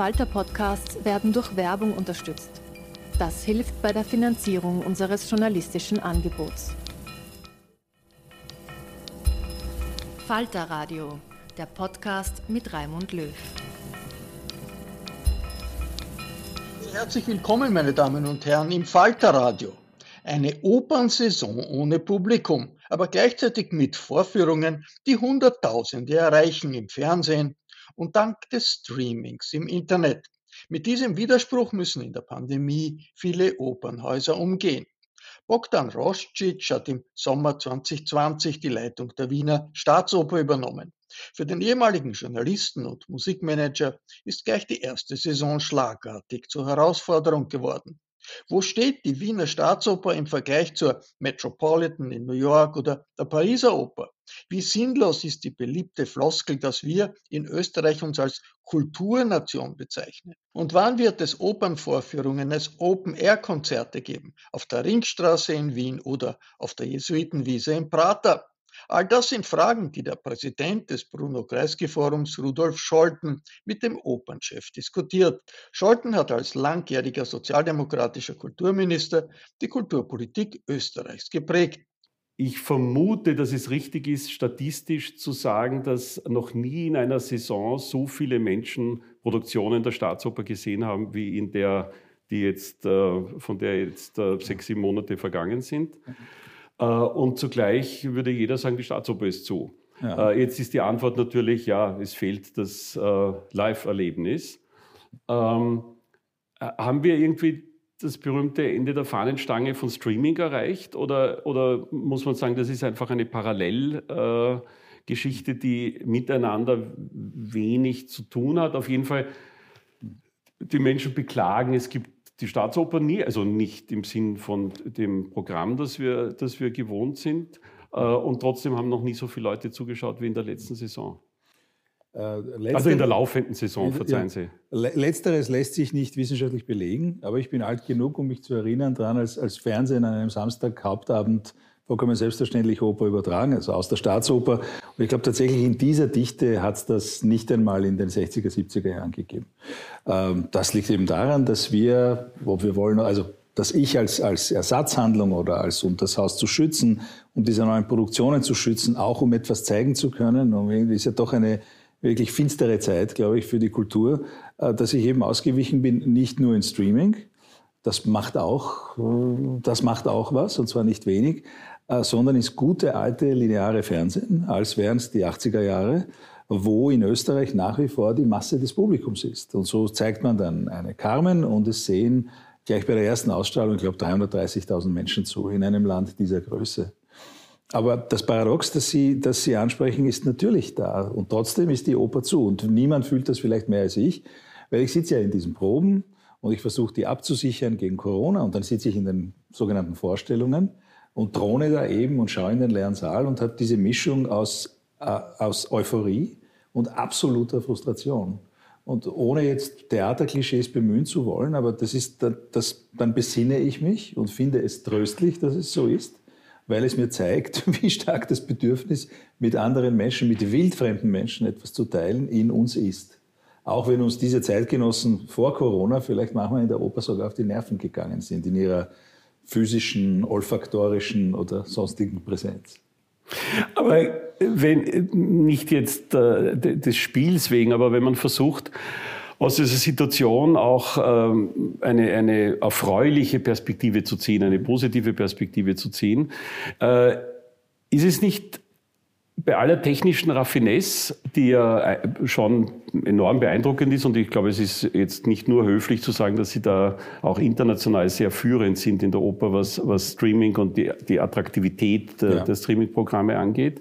Falter-Podcasts werden durch Werbung unterstützt. Das hilft bei der Finanzierung unseres journalistischen Angebots. Falter Radio, der Podcast mit Raimund Löw. Herzlich willkommen, meine Damen und Herren, im Falter Radio. Eine Opernsaison ohne Publikum, aber gleichzeitig mit Vorführungen, die Hunderttausende erreichen im Fernsehen und dank des Streamings im Internet. Mit diesem Widerspruch müssen in der Pandemie viele Opernhäuser umgehen. Bogdan Roscic hat im Sommer 2020 die Leitung der Wiener Staatsoper übernommen. Für den ehemaligen Journalisten und Musikmanager ist gleich die erste Saison schlagartig zur Herausforderung geworden. Wo steht die Wiener Staatsoper im Vergleich zur Metropolitan in New York oder der Pariser Oper? Wie sinnlos ist die beliebte Floskel, dass wir in Österreich uns als Kulturnation bezeichnen? Und wann wird es Opernvorführungen als Open-Air-Konzerte geben? Auf der Ringstraße in Wien oder auf der Jesuitenwiese in Prater? All das sind Fragen, die der Präsident des Bruno Kreisky Forums, Rudolf Scholten, mit dem Opernchef diskutiert. Scholten hat als langjähriger sozialdemokratischer Kulturminister die Kulturpolitik Österreichs geprägt. Ich vermute, dass es richtig ist, statistisch zu sagen, dass noch nie in einer Saison so viele Menschen Produktionen der Staatsoper gesehen haben, wie in der, die jetzt, äh, von der jetzt äh, sechs, sieben Monate vergangen sind. Äh, und zugleich würde jeder sagen, die Staatsoper ist zu. Ja. Jetzt ist die Antwort natürlich, ja, es fehlt das Live-Erlebnis. Ähm, haben wir irgendwie das berühmte Ende der Fahnenstange von Streaming erreicht? Oder, oder muss man sagen, das ist einfach eine Parallelgeschichte, äh, die miteinander wenig zu tun hat? Auf jeden Fall, die Menschen beklagen, es gibt die Staatsoper nie, also nicht im Sinn von dem Programm, das wir, das wir gewohnt sind. Äh, und trotzdem haben noch nie so viele Leute zugeschaut wie in der letzten Saison. Äh, also in der laufenden Saison, verzeihen Sie. Letzteres lässt sich nicht wissenschaftlich belegen, aber ich bin alt genug, um mich zu erinnern daran, als, als Fernsehen an einem Samstag Hauptabend vollkommen selbstverständlich Oper übertragen, also aus der Staatsoper. Und ich glaube tatsächlich in dieser Dichte hat es das nicht einmal in den 60er, 70er Jahren gegeben. Ähm, das liegt eben daran, dass wir, wo wir wollen, also dass ich als, als Ersatzhandlung oder als um das Haus zu schützen, um diese neuen Produktionen zu schützen, auch um etwas zeigen zu können, und irgendwie ist ja doch eine wirklich finstere Zeit, glaube ich, für die Kultur, äh, dass ich eben ausgewichen bin, nicht nur in Streaming. Das macht auch, äh, das macht auch was, und zwar nicht wenig, sondern ins gute alte lineare Fernsehen, als wären es die 80er Jahre, wo in Österreich nach wie vor die Masse des Publikums ist. Und so zeigt man dann eine Carmen und es sehen gleich bei der ersten Ausstrahlung, ich glaube, 330.000 Menschen zu in einem Land dieser Größe. Aber das Paradox, das Sie, das Sie ansprechen, ist natürlich da. Und trotzdem ist die Oper zu. Und niemand fühlt das vielleicht mehr als ich, weil ich sitze ja in diesen Proben und ich versuche die abzusichern gegen Corona. Und dann sitze ich in den sogenannten Vorstellungen und drohne da eben und schaue in den leeren Saal und habe diese Mischung aus, äh, aus Euphorie und absoluter Frustration. Und ohne jetzt Theaterklischees bemühen zu wollen, aber das ist, das, dann besinne ich mich und finde es tröstlich, dass es so ist weil es mir zeigt, wie stark das Bedürfnis, mit anderen Menschen, mit wildfremden Menschen etwas zu teilen, in uns ist. Auch wenn uns diese Zeitgenossen vor Corona vielleicht manchmal in der Oper sogar auf die Nerven gegangen sind, in ihrer physischen, olfaktorischen oder sonstigen Präsenz. Aber wenn, nicht jetzt äh, des Spiels wegen, aber wenn man versucht, aus dieser Situation auch ähm, eine, eine erfreuliche Perspektive zu ziehen, eine positive Perspektive zu ziehen. Äh, ist es nicht bei aller technischen Raffinesse, die ja äh, schon enorm beeindruckend ist, und ich glaube, es ist jetzt nicht nur höflich zu sagen, dass Sie da auch international sehr führend sind in der Oper, was, was Streaming und die, die Attraktivität der, ja. der Streaming-Programme angeht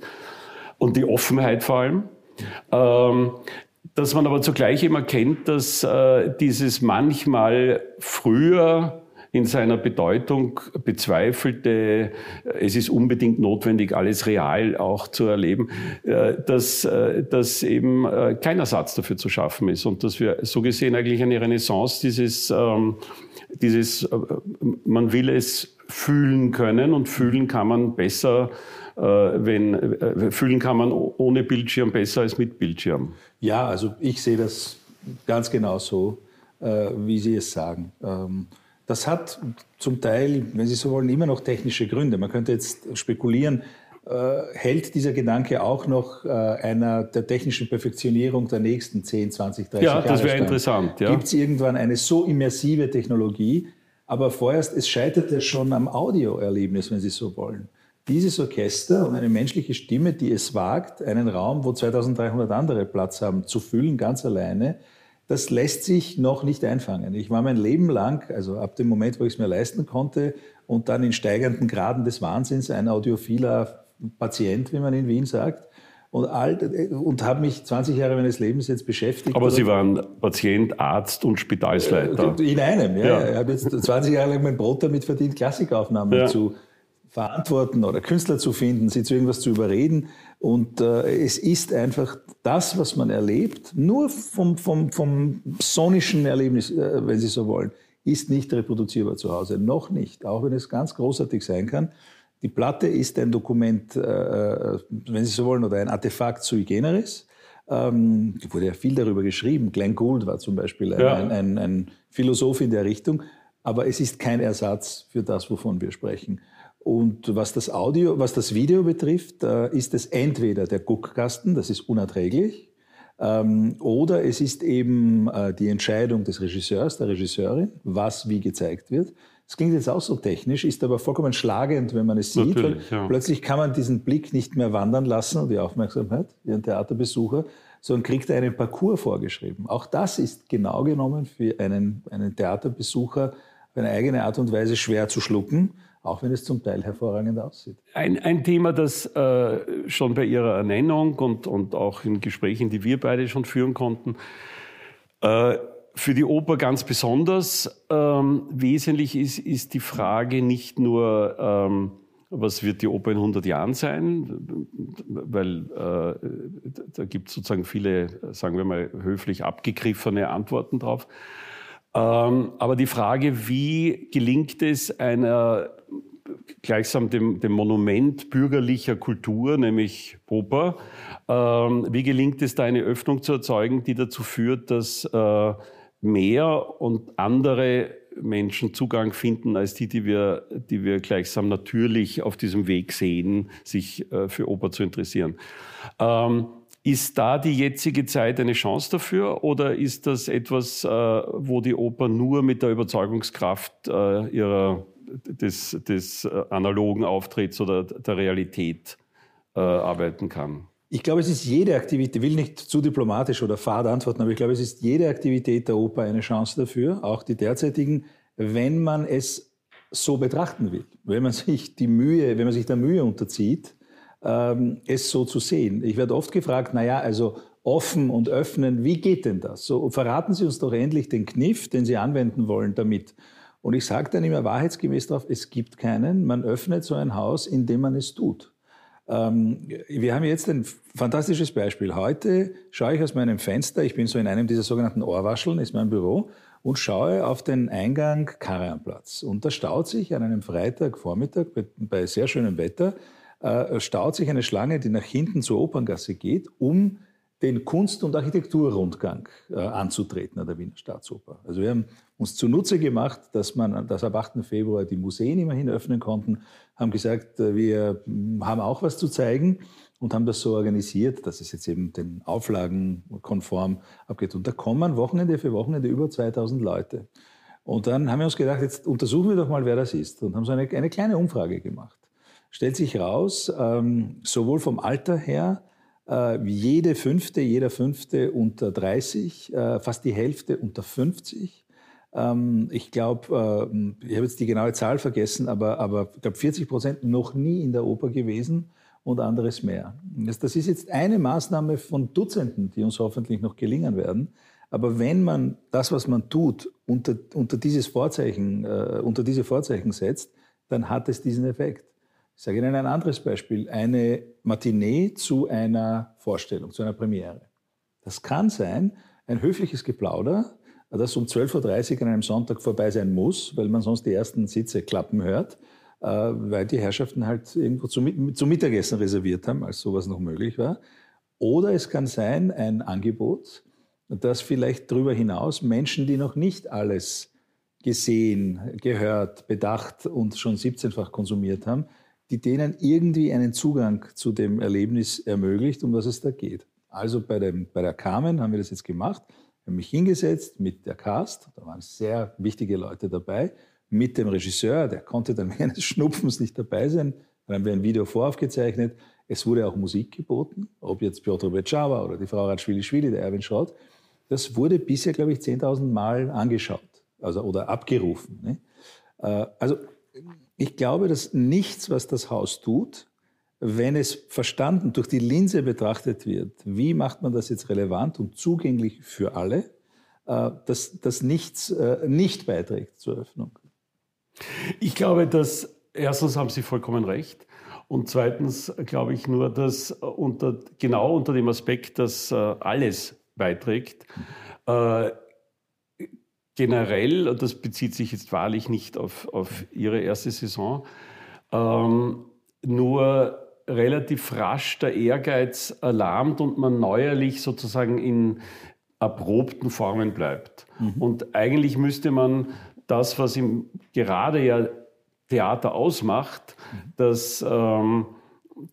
und die Offenheit vor allem. Ähm, dass man aber zugleich immer kennt, dass äh, dieses manchmal früher in seiner Bedeutung bezweifelte, äh, es ist unbedingt notwendig, alles real auch zu erleben, äh, dass, äh, dass eben kein Ersatz dafür zu schaffen ist und dass wir so gesehen eigentlich eine Renaissance dieses, ähm, dieses man will es fühlen können und fühlen kann man besser wenn, fühlen kann man ohne Bildschirm besser als mit Bildschirm. Ja, also ich sehe das ganz genau so, wie Sie es sagen. Das hat zum Teil, wenn Sie so wollen, immer noch technische Gründe. Man könnte jetzt spekulieren, äh, hält dieser Gedanke auch noch äh, einer der technischen Perfektionierung der nächsten 10, 20, 30 Jahre Ja, das wäre interessant. Ja. Gibt es irgendwann eine so immersive Technologie? Aber vorerst, es scheitert ja schon am Audioerlebnis, wenn Sie so wollen. Dieses Orchester und eine menschliche Stimme, die es wagt, einen Raum, wo 2300 andere Platz haben, zu füllen, ganz alleine, das lässt sich noch nicht einfangen. Ich war mein Leben lang, also ab dem Moment, wo ich es mir leisten konnte und dann in steigenden Graden des Wahnsinns ein audiophiler Patient, wie man in Wien sagt, und, und habe mich 20 Jahre meines Lebens jetzt beschäftigt. Aber Sie waren Patient, Arzt und Spitalsleiter. Äh, in einem, ja. ja. Ich habe jetzt 20 Jahre lang mein Brot damit verdient, Klassikaufnahmen ja. zu verantworten oder Künstler zu finden, sie zu irgendwas zu überreden. Und äh, es ist einfach das, was man erlebt, nur vom, vom, vom sonischen Erlebnis, äh, wenn Sie so wollen, ist nicht reproduzierbar zu Hause. Noch nicht, auch wenn es ganz großartig sein kann. Die Platte ist ein Dokument, äh, äh, wenn Sie so wollen, oder ein Artefakt sui generis. Ähm, wurde ja viel darüber geschrieben. Glenn Gould war zum Beispiel ein, ja. ein, ein, ein Philosoph in der Richtung. Aber es ist kein Ersatz für das, wovon wir sprechen. Und was das Audio, was das Video betrifft, äh, ist es entweder der Guckkasten, das ist unerträglich, ähm, oder es ist eben äh, die Entscheidung des Regisseurs, der Regisseurin, was wie gezeigt wird. Das klingt jetzt auch so technisch, ist aber vollkommen schlagend, wenn man es sieht. Natürlich, ja. Plötzlich kann man diesen Blick nicht mehr wandern lassen und die Aufmerksamkeit, wie ein Theaterbesucher, sondern kriegt einen Parcours vorgeschrieben. Auch das ist genau genommen für einen, einen Theaterbesucher auf eine eigene Art und Weise schwer zu schlucken, auch wenn es zum Teil hervorragend aussieht. Ein, ein Thema, das äh, schon bei Ihrer Ernennung und, und auch in Gesprächen, die wir beide schon führen konnten, äh, für die Oper ganz besonders ähm, wesentlich ist, ist die Frage nicht nur, ähm, was wird die Oper in 100 Jahren sein, weil äh, da gibt es sozusagen viele, sagen wir mal, höflich abgegriffene Antworten drauf. Ähm, aber die Frage, wie gelingt es einer gleichsam dem, dem Monument bürgerlicher Kultur, nämlich Oper, ähm, wie gelingt es da eine Öffnung zu erzeugen, die dazu führt, dass äh, mehr und andere Menschen Zugang finden als die, die wir, die wir gleichsam natürlich auf diesem Weg sehen, sich äh, für Oper zu interessieren. Ähm, ist da die jetzige Zeit eine Chance dafür oder ist das etwas, äh, wo die Oper nur mit der Überzeugungskraft äh, ihrer, des, des äh, analogen Auftritts oder der Realität arbeiten kann? Ich glaube, es ist jede Aktivität, ich will nicht zu diplomatisch oder fad antworten, aber ich glaube, es ist jede Aktivität der Oper eine Chance dafür, auch die derzeitigen, wenn man es so betrachten will. Wenn man sich die Mühe, wenn man sich der Mühe unterzieht, ähm, es so zu sehen. Ich werde oft gefragt, naja, also offen und öffnen, wie geht denn das? So, verraten Sie uns doch endlich den Kniff, den Sie anwenden wollen damit. Und ich sage dann immer wahrheitsgemäß darauf, es gibt keinen. Man öffnet so ein Haus, indem man es tut. Ähm, wir haben jetzt ein fantastisches Beispiel. Heute schaue ich aus meinem Fenster, ich bin so in einem dieser sogenannten Ohrwascheln, ist mein Büro, und schaue auf den Eingang Karajanplatz. Und da staut sich an einem Freitagvormittag bei, bei sehr schönem Wetter, äh, staut sich eine Schlange, die nach hinten zur Operngasse geht, um den Kunst- und Architekturrundgang äh, anzutreten an der Wiener Staatsoper. Also wir haben uns zunutze gemacht, dass man, dass ab 8. Februar die Museen immerhin öffnen konnten, haben gesagt, äh, wir hm, haben auch was zu zeigen und haben das so organisiert, dass es jetzt eben den Auflagen konform abgeht. Und da kommen Wochenende für Wochenende über 2000 Leute. Und dann haben wir uns gedacht, jetzt untersuchen wir doch mal, wer das ist und haben so eine, eine kleine Umfrage gemacht. Stellt sich raus, ähm, sowohl vom Alter her, äh, jede fünfte, jeder fünfte unter 30, äh, fast die Hälfte unter 50. Ähm, ich glaube, äh, ich habe jetzt die genaue Zahl vergessen, aber, aber ich glaube 40 Prozent noch nie in der Oper gewesen und anderes mehr. Das, ist jetzt eine Maßnahme von Dutzenden, die uns hoffentlich noch gelingen werden. Aber wenn man das, was man tut, unter, unter dieses Vorzeichen, äh, unter diese Vorzeichen setzt, dann hat es diesen Effekt. Ich sage Ihnen ein anderes Beispiel. Eine Matinee zu einer Vorstellung, zu einer Premiere. Das kann sein, ein höfliches Geplauder, das um 12.30 Uhr an einem Sonntag vorbei sein muss, weil man sonst die ersten Sitze klappen hört, äh, weil die Herrschaften halt irgendwo zum, zum Mittagessen reserviert haben, als sowas noch möglich war. Oder es kann sein, ein Angebot, dass vielleicht darüber hinaus Menschen, die noch nicht alles gesehen, gehört, bedacht und schon 17-fach konsumiert haben, die denen irgendwie einen Zugang zu dem Erlebnis ermöglicht, um was es da geht. Also bei, dem, bei der Carmen haben wir das jetzt gemacht. Ich habe mich hingesetzt mit der Cast, da waren sehr wichtige Leute dabei, mit dem Regisseur, der konnte dann während des Schnupfens nicht dabei sein. Dann haben wir ein Video voraufgezeichnet. Es wurde auch Musik geboten, ob jetzt Piotr Becava oder die Frau Ratschwili-Schwili, der Erwin Schrott. Das wurde bisher, glaube ich, 10.000 Mal angeschaut also, oder abgerufen. Ne? Äh, also ich glaube, dass nichts, was das Haus tut, wenn es verstanden durch die Linse betrachtet wird, wie macht man das jetzt relevant und zugänglich für alle, äh, dass das nichts äh, nicht beiträgt zur Öffnung. Ich glaube, dass erstens haben Sie vollkommen recht. Und zweitens glaube ich nur, dass unter, genau unter dem Aspekt, dass alles beiträgt, generell, und das bezieht sich jetzt wahrlich nicht auf, auf Ihre erste Saison, ähm, nur relativ rasch der Ehrgeiz erlahmt und man neuerlich sozusagen in erprobten Formen bleibt. Mhm. Und eigentlich müsste man das, was ihm gerade ja Theater ausmacht, mhm. dass ähm,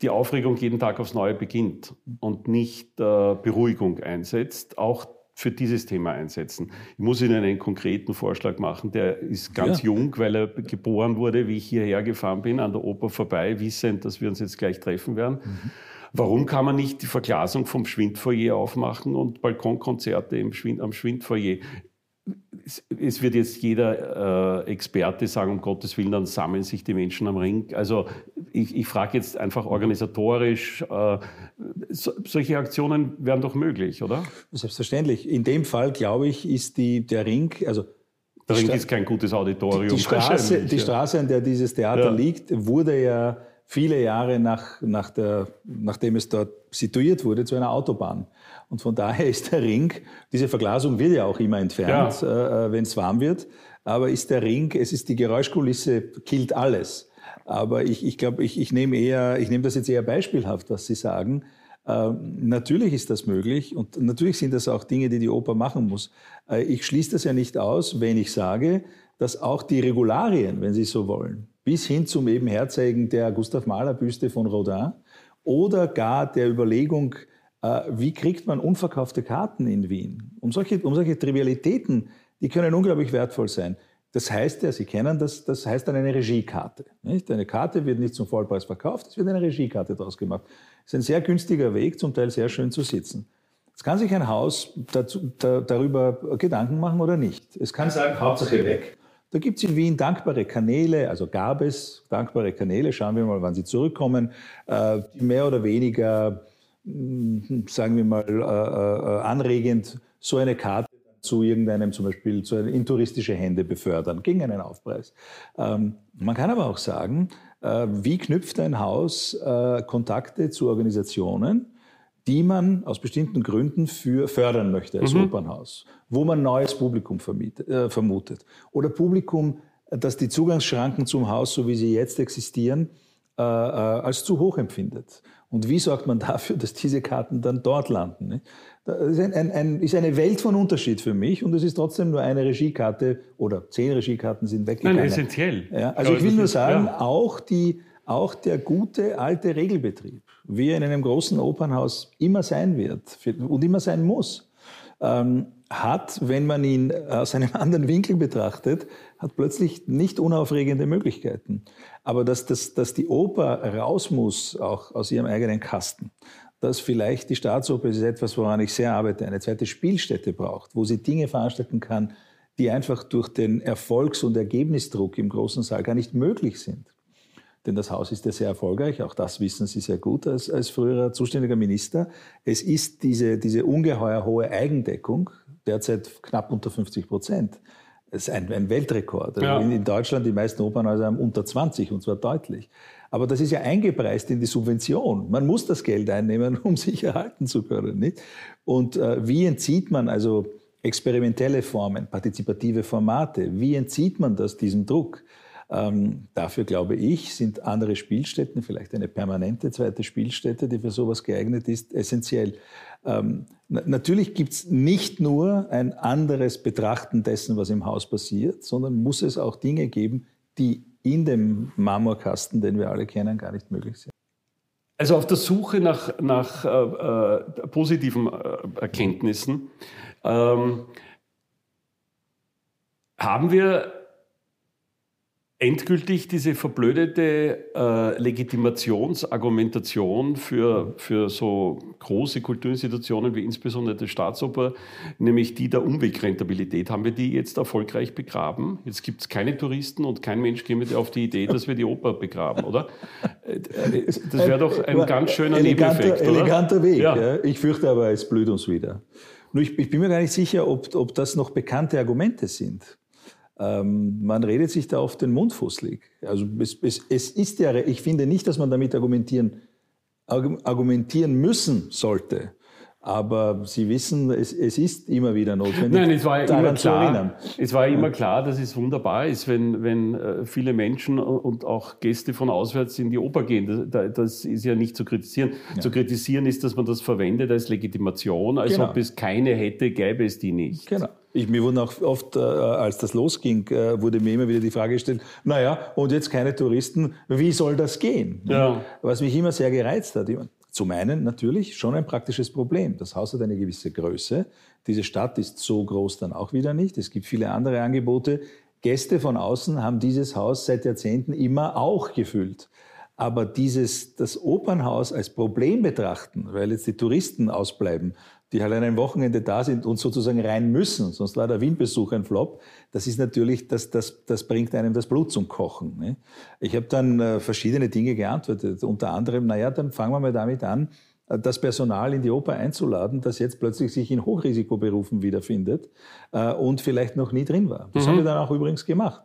die Aufregung jeden Tag aufs Neue beginnt und nicht äh, Beruhigung einsetzt. Auch für dieses Thema einsetzen. Ich muss Ihnen einen konkreten Vorschlag machen. Der ist ganz ja. jung, weil er geboren wurde, wie ich hierher gefahren bin, an der Oper vorbei, wissend, dass wir uns jetzt gleich treffen werden. Mhm. Warum kann man nicht die Verglasung vom Schwindfoyer aufmachen und Balkonkonzerte im Schwind, am Schwindfoyer? Es wird jetzt jeder äh, Experte sagen, um Gottes Willen, dann sammeln sich die Menschen am Ring. Also ich, ich frage jetzt einfach organisatorisch, äh, so, solche Aktionen wären doch möglich, oder? Selbstverständlich. In dem Fall, glaube ich, ist die, der Ring, also der Ring ist kein gutes Auditorium. Die, die Straße, die Straße, an der dieses Theater ja. liegt, wurde ja viele Jahre nach, nach der, nachdem es dort situiert wurde, zu einer Autobahn. Und von daher ist der Ring, diese Verglasung wird ja auch immer entfernt, ja. äh, äh wenn es warm wird. Aber ist der Ring, es ist die Geräuschkulisse, killt alles. Aber ich, ich glaube, ich, ich nehme eher, ich nehme das jetzt eher beispielhaft, was Sie sagen. Äh, natürlich ist das möglich und natürlich sind das auch Dinge, die die Oper machen muss. Äh, ich schließe das ja nicht aus, wenn ich sage, dass auch die Regularien, wenn Sie so wollen, bis hin zum eben Herzeigen der Gustav Mahler Büste von Rodin oder gar der Überlegung, äh, wie kriegt man unverkaufte Karten in Wien? Um solche, um solche Trivialitäten, die können unglaublich wertvoll sein. Das heißt ja, Sie kennen das, das heißt dann eine Regiekarte. Nicht? Eine Karte wird nicht zum Vollpreis verkauft, es wird eine Regiekarte daraus gemacht. Das ist ein sehr günstiger Weg, zum Teil sehr schön zu sitzen. Es kann sich ein Haus dazu, da, darüber Gedanken machen oder nicht. Es kann sagen, Hauptsache weg. Da gibt es in Wien dankbare Kanäle, also gab es dankbare Kanäle, schauen wir mal, wann sie zurückkommen, äh, die mehr oder weniger sagen wir mal, äh, äh, anregend, so eine Karte zu irgendeinem, zum Beispiel zu in touristische Hände befördern, gegen einen Aufpreis. Ähm, man kann aber auch sagen, wie knüpft ein Haus Kontakte zu Organisationen, die man aus bestimmten Gründen für fördern möchte als mhm. Opernhaus, wo man neues Publikum vermietet, äh, vermutet. Oder Publikum, das die Zugangsschranken zum Haus, so wie sie jetzt existieren, äh, als zu hoch empfindet. Und wie sorgt man dafür, dass diese Karten dann dort landen? Das ist, ein, ein, ein, ist eine Welt von Unterschied für mich und es ist trotzdem nur eine Regiekarte oder zehn Regiekarten sind weggegangen. Nein, essentiell. Ja, also ich will nur sagen, ja. auch, die, auch der gute alte Regelbetrieb, wie er in einem großen Opernhaus immer sein wird und immer sein muss, ähm, hat, wenn man ihn aus einem anderen Winkel betrachtet, hat plötzlich nicht unaufregende Möglichkeiten. Aber dass, dass, dass die Oper raus muss, auch aus ihrem eigenen Kasten, dass vielleicht die Staatsoper, ist etwas, woran ich sehr arbeite, eine zweite Spielstätte braucht, wo sie Dinge veranstalten kann, die einfach durch den Erfolgs- und Ergebnisdruck im großen Saal gar nicht möglich sind. Denn das Haus ist ja sehr erfolgreich, auch das wissen Sie sehr gut als, als früherer zuständiger Minister. Es ist diese, diese ungeheuer hohe Eigendeckung, derzeit knapp unter 50 Prozent. Das ist ein, ein Weltrekord. Ja. In, in, Deutschland die meisten Opernhäuser haben unter 20 und zwar deutlich. Aber das ist ja eingepreist in die Subvention. Man muss das Geld einnehmen, um sich erhalten zu können. Nicht? Und äh, wie entzieht man also experimentelle Formen, partizipative Formate, wie entzieht man das diesem Druck? Ähm, dafür glaube ich, sind andere Spielstätten, vielleicht eine permanente zweite Spielstätte, die für sowas geeignet ist, essentiell. Ähm, natürlich gibt es nicht nur ein anderes Betrachten dessen, was im Haus passiert, sondern muss es auch Dinge geben, die in dem Marmorkasten, den wir alle kennen, gar nicht möglich sind. Also auf der Suche nach, nach äh, äh, positiven äh, Erkenntnissen ähm, haben wir endgültig diese verblödete äh, Legitimationsargumentation für, für so große Kulturinstitutionen wie insbesondere die Staatsoper, nämlich die der Umwegrentabilität, haben wir die jetzt erfolgreich begraben? Jetzt gibt es keine Touristen und kein Mensch käme auf die Idee, dass wir die Oper begraben, oder? Äh, das wäre doch ein ganz schöner eleganter, Nebeneffekt, oder? Eleganter Weg. Ja. Ja. Ich fürchte aber, es blüht uns wieder. Nur ich, ich bin mir gar nicht sicher, ob, ob das noch bekannte Argumente sind. Ähm, man redet sich da oft den Mund fußlig. Also es, es, es ist ja, ich finde nicht, dass man damit argumentieren, argumentieren müssen sollte. Aber Sie wissen, es, es, ist immer wieder notwendig. Nein, es war ja immer klar. Es war immer klar, dass es wunderbar ist, wenn, wenn äh, viele Menschen und auch Gäste von auswärts in die Oper gehen. Das, das ist ja nicht zu kritisieren. Ja. Zu kritisieren ist, dass man das verwendet als Legitimation, als genau. ob es keine hätte, gäbe es die nicht. Genau. Ich, mir wurden auch oft, äh, als das losging, äh, wurde mir immer wieder die Frage gestellt, naja, und jetzt keine Touristen, wie soll das gehen? Ja. Was mich immer sehr gereizt hat. Zum einen natürlich schon ein praktisches Problem. Das Haus hat eine gewisse Größe. Diese Stadt ist so groß dann auch wieder nicht. Es gibt viele andere Angebote. Gäste von außen haben dieses Haus seit Jahrzehnten immer auch gefüllt. Aber dieses, das Opernhaus als Problem betrachten, weil jetzt die Touristen ausbleiben die halt an einem Wochenende da sind und sozusagen rein müssen, sonst war der Wien-Besuch ein Flop, das ist natürlich, das, das, das bringt einem das Blut zum Kochen. Ne? Ich habe dann äh, verschiedene Dinge geantwortet, unter anderem, naja, dann fangen wir mal damit an, äh, das Personal in die Oper einzuladen, das jetzt plötzlich sich in Hochrisikoberufen wiederfindet äh, und vielleicht noch nie drin war. Das mhm. haben wir dann auch übrigens gemacht.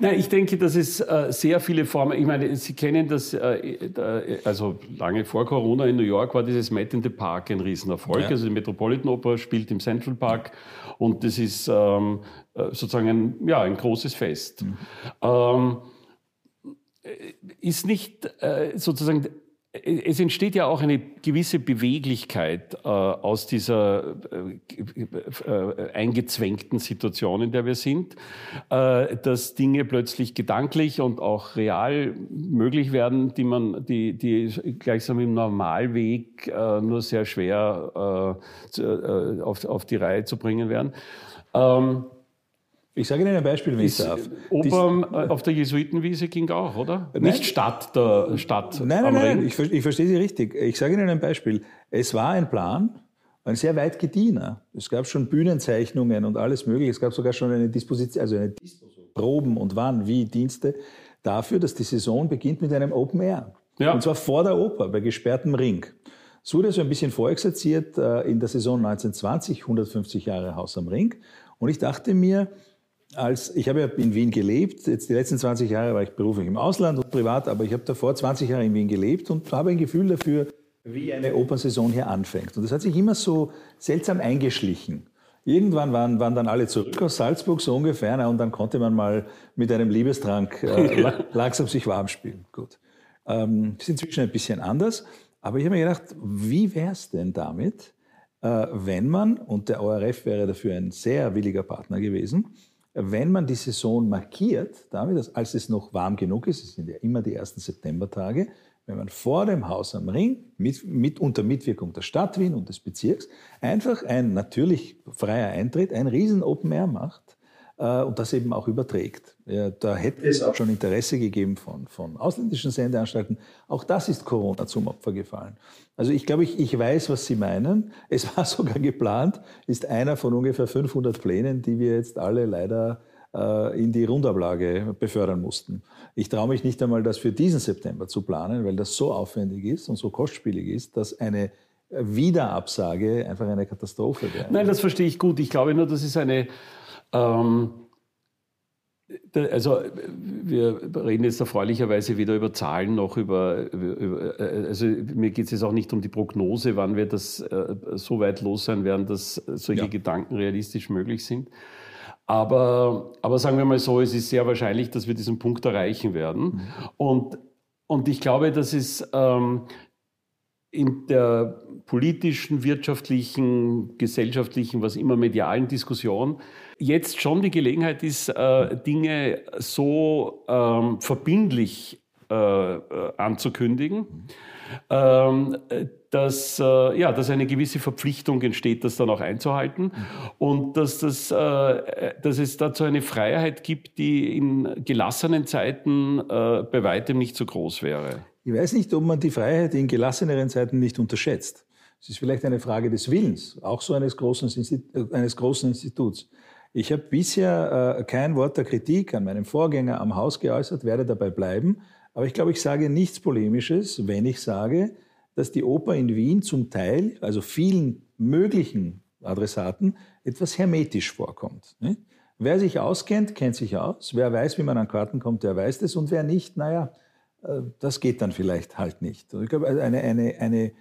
Nein, ich denke, dass es äh, sehr viele Formen, ich meine, Sie kennen das, äh, also lange vor Corona in New York war dieses Met in the Park ein Riesenerfolg. Ja. Also die Metropolitan Opera spielt im Central Park und das ist ähm, äh, sozusagen ein, ja, ein großes Fest. Mhm. Ähm, ist nicht äh, sozusagen es entsteht ja auch eine gewisse Beweglichkeit äh, aus dieser äh, äh, eingezwängten Situation, in der wir sind, äh, dass Dinge plötzlich gedanklich und auch real möglich werden, die man, die, die gleichsam im Normalweg äh, nur sehr schwer zu, auf, auf die Reihe zu bringen werden. Ähm, ich sage Ihnen ein Beispiel, wenn ich darf. Oper äh, auf der Jesuitenwiese ging auch, oder? Nein, Nicht Stadt der Stadt. Nein, nein, nein, ich, ich verstehe Sie richtig. Ich sage Ihnen ein Beispiel. Es war ein Plan, ein sehr weit gediener. Es gab schon Bühnenzeichnungen und alles Mögliche. Es gab sogar schon eine Disposition, also eine Proben und wann, wie, Dienste dafür, dass die Saison beginnt mit einem Open Air. Ja. Und zwar vor der Oper, bei gesperrtem Ring. Es wurde so ein bisschen vorexerziert äh, in der Saison 1920, 150 Jahre Haus am Ring. Und ich dachte mir, als ich habe ja in Wien gelebt, jetzt die letzten 20 Jahre war ich beruflich im Ausland und privat, aber ich habe davor 20 Jahre in Wien gelebt und habe ein Gefühl dafür, wie eine Opernsaison hier anfängt. Und das hat sich immer so seltsam eingeschlichen. Irgendwann waren, waren dann alle zurück aus Salzburg, so ungefähr, na, und dann konnte man mal mit einem Liebestrank äh, langsam sich warm spielen. Gut. Ähm, ist inzwischen ein bisschen anders, aber ich habe mir gedacht, wie wäre es denn damit, äh, wenn man, und der ORF wäre dafür ein sehr williger Partner gewesen, wenn man die Saison markiert, damit, dass, als es noch warm genug ist, es sind ja immer die ersten Septembertage, wenn man vor dem Haus am Ring mit, mit, unter Mitwirkung der Stadt Wien und des Bezirks einfach ein natürlich freier Eintritt, ein riesen Open Air macht, und das eben auch überträgt. Ja, da hätte es auch schon Interesse gegeben von, von ausländischen Sendeanstalten. Auch das ist Corona zum Opfer gefallen. Also ich glaube, ich, ich weiß, was Sie meinen. Es war sogar geplant, ist einer von ungefähr 500 Plänen, die wir jetzt alle leider äh, in die Rundablage befördern mussten. Ich traue mich nicht einmal, das für diesen September zu planen, weil das so aufwendig ist und so kostspielig ist, dass eine Wiederabsage einfach eine Katastrophe wäre. Nein, das verstehe ich gut. Ich glaube nur, das ist eine ähm, also wir reden jetzt erfreulicherweise weder über Zahlen noch über, über also mir geht es jetzt auch nicht um die Prognose, wann wir das äh, so weit los sein werden, dass solche ja. Gedanken realistisch möglich sind. Aber, aber sagen wir mal so, es ist sehr wahrscheinlich, dass wir diesen Punkt erreichen werden. Mhm. Und, und ich glaube, dass es ähm, in der politischen, wirtschaftlichen, gesellschaftlichen, was immer medialen Diskussion jetzt schon die Gelegenheit ist, äh, Dinge so ähm, verbindlich äh, äh anzukündigen. Ähm, dass, ja, dass eine gewisse Verpflichtung entsteht, das dann auch einzuhalten und dass, das, dass es dazu eine Freiheit gibt, die in gelassenen Zeiten bei weitem nicht so groß wäre. Ich weiß nicht, ob man die Freiheit in gelasseneren Zeiten nicht unterschätzt. Es ist vielleicht eine Frage des Willens, auch so eines großen Instituts. Ich habe bisher äh, kein Wort der Kritik an meinem Vorgänger am Haus geäußert, werde dabei bleiben. Aber ich glaube, ich sage nichts Polemisches, wenn ich sage, dass die Oper in Wien zum Teil, also vielen möglichen Adressaten, etwas hermetisch vorkommt. Wer sich auskennt, kennt sich aus. Wer weiß, wie man an Karten kommt, der weiß das. Und wer nicht, naja, äh, das geht dann vielleicht halt nicht. ich glaube, eine, eine, eine,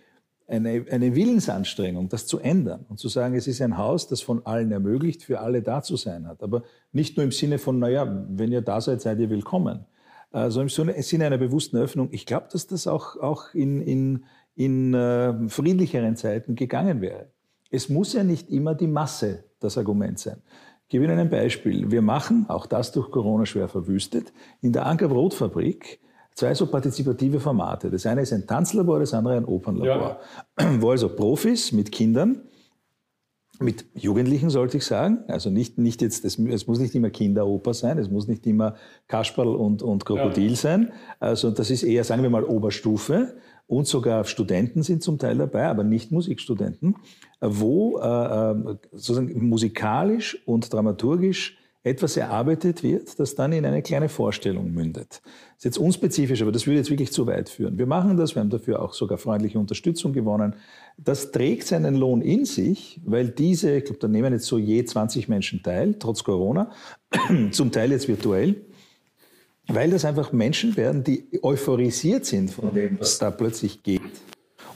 eine, eine Willensanstrengung, das zu ändern und zu sagen, es ist ein Haus, das von allen ermöglicht, für alle da zu sein hat. Aber nicht nur im Sinne von, naja, wenn ihr da seid, seid ihr willkommen, also im Sinne einer bewussten Öffnung. Ich glaube, dass das auch, auch in, in, in äh, friedlicheren Zeiten gegangen wäre. Es muss ja nicht immer die Masse das Argument sein. Ich gebe Ihnen ein Beispiel. Wir machen, auch das durch Corona schwer verwüstet, in der Ankerbrotfabrik zwei so partizipative Formate. Das eine ist ein Tanzlabor, das andere ein Opernlabor, ja. wo also Profis mit Kindern mit Jugendlichen sollte ich sagen, also nicht, nicht jetzt, es, es muss nicht immer Kinderoper sein, es muss nicht immer Kasperl und, und Krokodil ja. sein. Also das ist eher, sagen wir mal, Oberstufe und sogar Studenten sind zum Teil dabei, aber nicht Musikstudenten, wo äh, äh sozusagen musikalisch und dramaturgisch etwas erarbeitet wird, das dann in eine kleine Vorstellung mündet. Das ist jetzt unspezifisch, aber das würde jetzt wirklich zu weit führen. Wir machen das, wir haben dafür auch sogar freundliche Unterstützung gewonnen. Das trägt seinen Lohn in sich, weil diese, ich glaube, da nehmen jetzt so je 20 Menschen teil, trotz Corona, zum Teil jetzt virtuell, weil das einfach Menschen werden, die euphorisiert sind von dem, was da plötzlich geht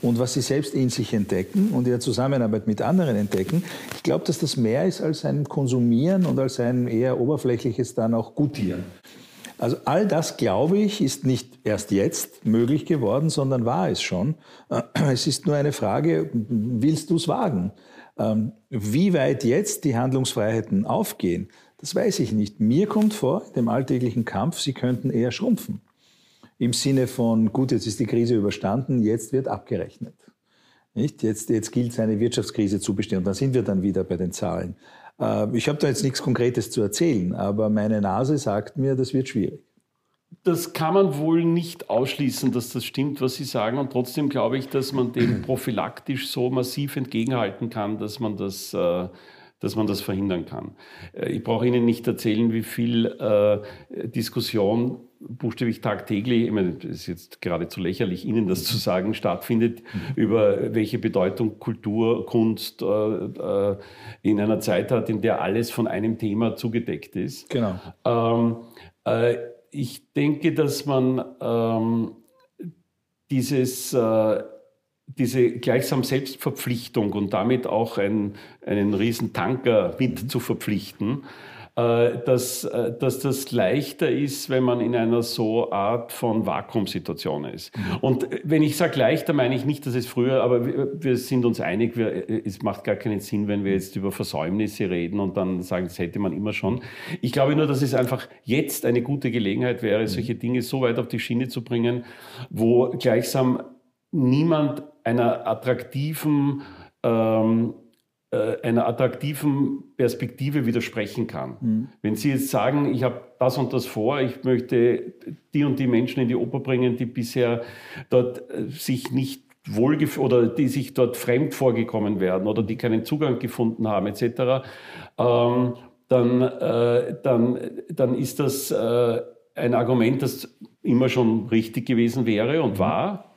und was sie selbst in sich entdecken und in der Zusammenarbeit mit anderen entdecken. Ich glaube, dass das mehr ist als ein Konsumieren und als ein eher oberflächliches dann auch Gutieren. Also all das, glaube ich, ist nicht erst jetzt möglich geworden, sondern war es schon. Es ist nur eine Frage, willst du es wagen? Ähm, wie weit jetzt die Handlungsfreiheiten aufgehen, das weiß ich nicht. Mir kommt vor, dem alltäglichen Kampf, sie könnten eher schrumpfen im Sinne von, gut, jetzt ist die Krise überstanden, jetzt wird abgerechnet. Nicht? Jetzt, jetzt gilt es, eine Wirtschaftskrise zu bestehen. Und dann sind wir dann wieder bei den Zahlen. Äh, ich habe da jetzt nichts Konkretes zu erzählen, aber meine Nase sagt mir, das wird schwierig. Das kann man wohl nicht ausschließen, dass das stimmt, was Sie sagen. Und trotzdem glaube ich, dass man dem prophylaktisch so massiv entgegenhalten kann, dass man das, äh, dass man das verhindern kann. Äh, ich brauche Ihnen nicht erzählen, wie viel äh, Diskussion buchstäblich tagtäglich, ich meine, es ist jetzt geradezu lächerlich, Ihnen das zu sagen, stattfindet, mhm. über welche Bedeutung Kultur, Kunst äh, äh, in einer Zeit hat, in der alles von einem Thema zugedeckt ist. Genau. Ähm, äh, ich denke, dass man ähm, dieses, äh, diese gleichsam Selbstverpflichtung und damit auch ein, einen riesen Tanker mit zu verpflichten, äh, dass, äh, dass das leichter ist, wenn man in einer so Art von Vakuumsituation ist. Mhm. Und wenn ich sage leichter, meine ich nicht, dass es früher, aber wir, wir sind uns einig, wir, es macht gar keinen Sinn, wenn wir jetzt über Versäumnisse reden und dann sagen, das hätte man immer schon. Ich glaube nur, dass es einfach jetzt eine gute Gelegenheit wäre, mhm. solche Dinge so weit auf die Schiene zu bringen, wo gleichsam niemand einer attraktiven ähm, äh, einer attraktiven Perspektive widersprechen kann. Mhm. Wenn Sie jetzt sagen, ich habe das und das vor, ich möchte die und die Menschen in die Oper bringen, die bisher dort äh, sich nicht wohl oder die sich dort fremd vorgekommen werden oder die keinen Zugang gefunden haben etc., ähm, dann, äh, dann, dann ist das äh, ein Argument, das immer schon richtig gewesen wäre und mhm. war.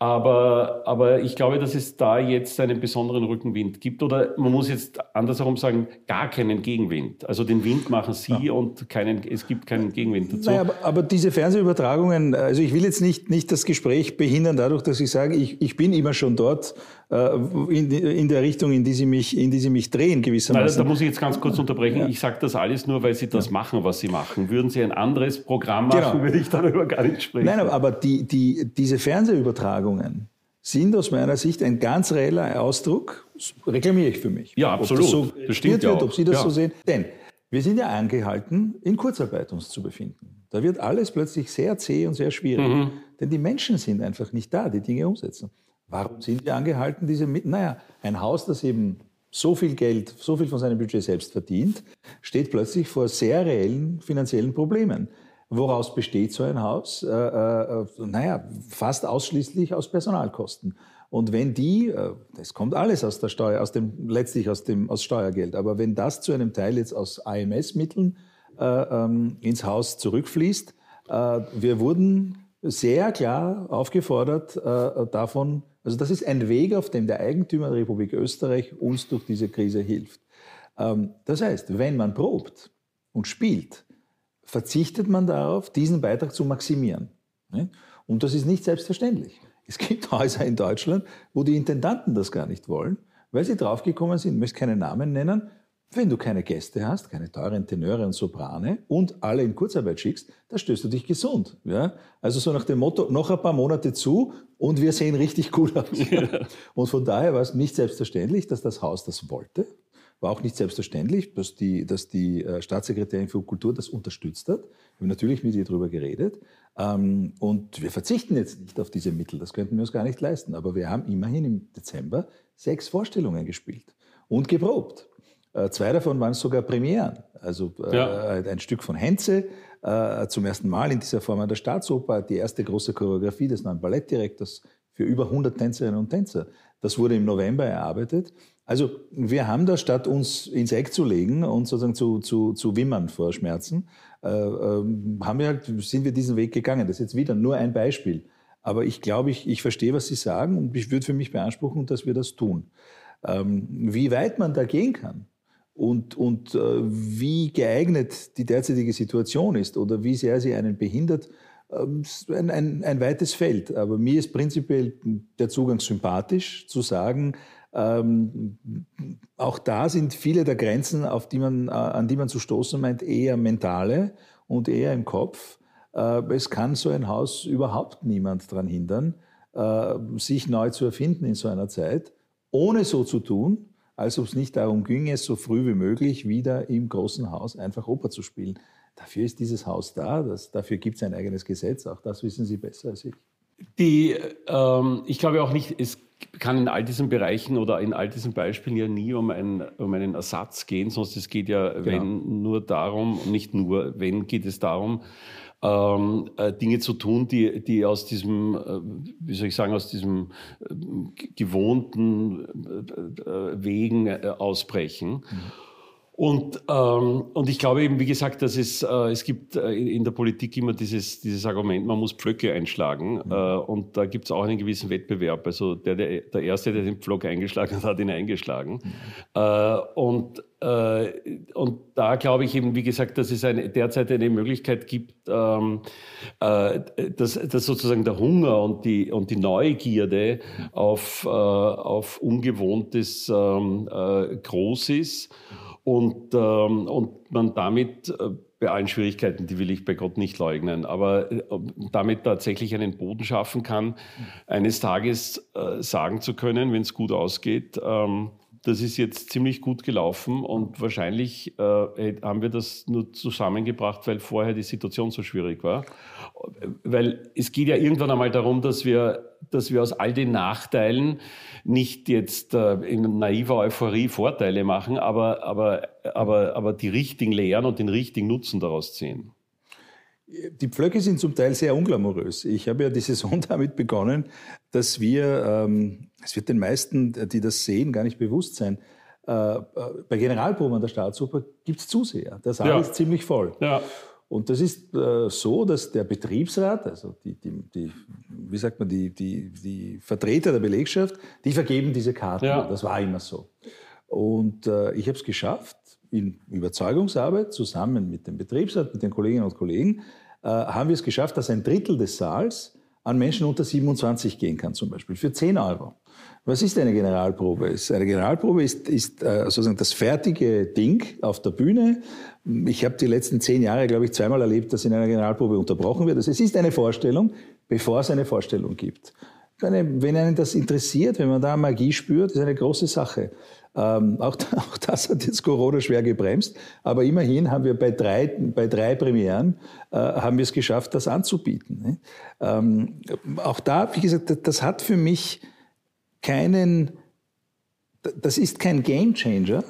Aber, aber ich glaube, dass es da jetzt einen besonderen Rückenwind gibt. Oder man muss jetzt andersherum sagen, gar keinen Gegenwind. Also den Wind machen Sie ja. und keinen, es gibt keinen Gegenwind dazu. Naja, aber, aber, diese Fernsehübertragungen, also ich will jetzt nicht, nicht das Gespräch behindern dadurch, dass ich sage, ich, ich bin immer schon dort äh, in, in der Richtung, in die Sie mich, in die Sie mich drehen, gewissermaßen. Nein, da muss ich jetzt ganz kurz unterbrechen. Ja. Ich sage das alles nur, weil Sie das ja. machen, was Sie machen. Würden Sie ein anderes Programm machen, genau. würde ich darüber gar nicht sprechen. Nein, aber die, die, diese Fernsehübertragungen sind aus meiner Sicht ein ganz reeller Ausdruck, reklamiere ich für mich. Ja, absolut. Ob das, so das stimmt ja wird, ob Sie das ja. so sehen. Denn wir sind ja angehalten, in Kurzarbeit uns zu befinden. Da wird alles plötzlich sehr zäh und sehr schwierig. Mhm. Denn die Menschen sind einfach nicht da, die Dinge umsetzen. Warum sind wir angehalten, diese, naja, ein Haus, das eben so viel Geld, so viel von seinem Budget selbst verdient, steht plötzlich vor sehr reellen finanziellen Problemen. Woraus besteht so ein Haus? Äh, äh, naja, fast ausschließlich aus Personalkosten. Und wenn die, äh, das kommt alles aus der Steuer, aus dem, letztlich aus dem, aus Steuergeld, aber wenn das zu einem Teil jetzt aus AMS-Mitteln äh, ähm, ins Haus zurückfließt, äh, wir wurden sehr klar aufgefordert äh, davon, also das ist ein Weg, auf dem der Eigentümer der Republik Österreich uns durch diese Krise hilft. Ähm, das heißt, wenn man probt und spielt, verzichtet man darauf, diesen Beitrag zu maximieren. Und das ist nicht selbstverständlich. Es gibt Häuser in Deutschland, wo die Intendanten das gar nicht wollen, weil sie draufgekommen sind, ich möchte keine Namen nennen, wenn du keine Gäste hast, keine teuren Tenöre und Soprane und alle in Kurzarbeit schickst, dann stößt du dich gesund. Ja? Also so nach dem Motto, noch ein paar Monate zu und wir sehen richtig gut aus. Ja. Und von daher war es nicht selbstverständlich, dass das Haus das wollte. War auch nicht selbstverständlich, dass die, dass die äh, Staatssekretärin für Kultur das unterstützt hat. Wir haben natürlich mit ihr darüber geredet. Ähm, und wir verzichten jetzt nicht auf diese Mittel, das könnten wir uns gar nicht leisten. Aber wir haben immerhin im Dezember sechs Vorstellungen gespielt und geprobt. Äh, zwei davon waren sogar Premieren. Also äh, ja. ein Stück von Henze, zum ersten Mal in dieser Form an der Staatsoper, die erste große Choreografie des neuen Ballettdirektors für über 100 Tänzerinnen und Tänzer. Das wurde im November erarbeitet. Also wir haben da, statt uns ins Eck zu legen und sozusagen zu, zu, zu wimmern vor Schmerzen, äh, äh, haben wir halt, sind wir diesen Weg gegangen. Das ist jetzt wieder nur ein Beispiel. Aber ich glaube, ich, ich verstehe, was Sie sagen und ich würde für mich beanspruchen, dass wir das tun. Ähm, wie weit man da gehen kann und, und äh, wie geeignet die derzeitige Situation ist oder wie sehr sie einen behindert, ähm, ein, ein, ein weites Feld. Aber mir ist prinzipiell der Zugang sympathisch, zu sagen, ähm, auch da sind viele der Grenzen, auf die man, äh, an die man zu stoßen meint, eher mentale und eher im Kopf. Äh, es kann so ein Haus überhaupt niemand daran hindern, äh, sich neu zu erfinden in so einer Zeit, ohne so zu tun, als ob es nicht darum ginge, so früh wie möglich wieder im großen Haus einfach Oper zu spielen. Dafür ist dieses Haus da, das, dafür gibt es ein eigenes Gesetz, auch das wissen Sie besser als ich. Die, ähm, ich glaube auch nicht, es kann in all diesen Bereichen oder in all diesen Beispielen ja nie um, ein, um einen Ersatz gehen, sonst es geht ja, genau. wenn nur darum, nicht nur, wenn geht es darum, ähm, äh, Dinge zu tun, die, die aus diesem, äh, wie soll ich sagen, aus diesem äh, gewohnten äh, äh, Wegen äh, ausbrechen. Mhm. Und, ähm, und ich glaube eben, wie gesagt, dass es, äh, es gibt äh, in der Politik immer dieses, dieses Argument, man muss Pflöcke einschlagen. Mhm. Äh, und da gibt es auch einen gewissen Wettbewerb. Also der, der, der Erste, der den Pflock eingeschlagen hat, hat ihn eingeschlagen. Mhm. Äh, und, äh, und da glaube ich eben, wie gesagt, dass es eine, derzeit eine Möglichkeit gibt, ähm, äh, dass, dass sozusagen der Hunger und die, und die Neugierde mhm. auf, auf Ungewohntes ähm, äh, groß ist und, ähm, und man damit äh, bei allen Schwierigkeiten, die will ich bei Gott nicht leugnen, aber äh, damit tatsächlich einen Boden schaffen kann, eines Tages äh, sagen zu können, wenn es gut ausgeht, ähm, das ist jetzt ziemlich gut gelaufen und wahrscheinlich äh, haben wir das nur zusammengebracht, weil vorher die Situation so schwierig war. Weil es geht ja irgendwann einmal darum, dass wir, dass wir aus all den Nachteilen nicht jetzt äh, in naiver Euphorie Vorteile machen, aber, aber, aber, aber die richtigen Lehren und den richtigen Nutzen daraus ziehen. Die Pflöcke sind zum Teil sehr unglamourös. Ich habe ja die Saison damit begonnen, dass wir, ähm, es wird den meisten, die das sehen, gar nicht bewusst sein, äh, bei Generalproben an der Staatsoper gibt es Zuseher. Der Saal ja. ist ziemlich voll. Ja. Und das ist äh, so, dass der Betriebsrat, also die, die, die, wie sagt man, die, die, die Vertreter der Belegschaft, die vergeben diese Karten. Ja. Das war immer so. Und äh, ich habe es geschafft, in Überzeugungsarbeit zusammen mit dem Betriebsrat, mit den Kolleginnen und Kollegen, äh, haben wir es geschafft, dass ein Drittel des Saals an Menschen unter 27 gehen kann, zum Beispiel, für 10 Euro. Was ist eine Generalprobe? Eine Generalprobe ist, ist äh, sozusagen das fertige Ding auf der Bühne. Ich habe die letzten zehn Jahre, glaube ich, zweimal erlebt, dass in einer Generalprobe unterbrochen wird. Also es ist eine Vorstellung, bevor es eine Vorstellung gibt. Wenn einen das interessiert, wenn man da Magie spürt, ist eine große Sache. Ähm, auch, auch, das hat jetzt Corona schwer gebremst. Aber immerhin haben wir bei drei, bei drei Premieren äh, haben wir es geschafft, das anzubieten. Ne? Ähm, auch da, wie gesagt, das, hat für mich keinen, das ist kein Gamechanger,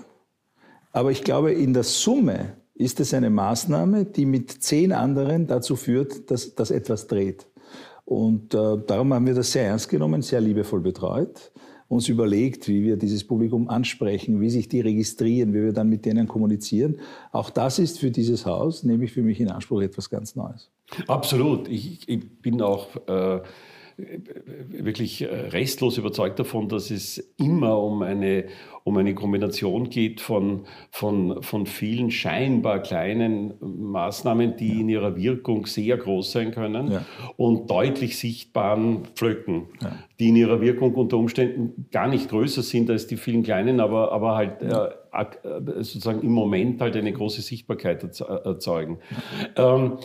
aber ich glaube, in der Summe ist es eine Maßnahme, die mit zehn anderen dazu führt, dass, dass etwas dreht. Und äh, darum haben wir das sehr ernst genommen, sehr liebevoll betreut, uns überlegt, wie wir dieses Publikum ansprechen, wie sich die registrieren, wie wir dann mit denen kommunizieren. Auch das ist für dieses Haus, nehme ich für mich in Anspruch, etwas ganz Neues. Absolut. Ich, ich bin auch äh, wirklich äh, restlos überzeugt davon, dass es immer um eine, um eine Kombination geht von, von, von vielen scheinbar kleinen Maßnahmen, die ja. in ihrer Wirkung sehr groß sein können ja. und deutlich sichtbaren Pflöcken, ja. die in ihrer Wirkung unter Umständen gar nicht größer sind als die vielen kleinen, aber, aber halt äh, äh sozusagen im Moment halt eine große Sichtbarkeit erzeugen. Ähm,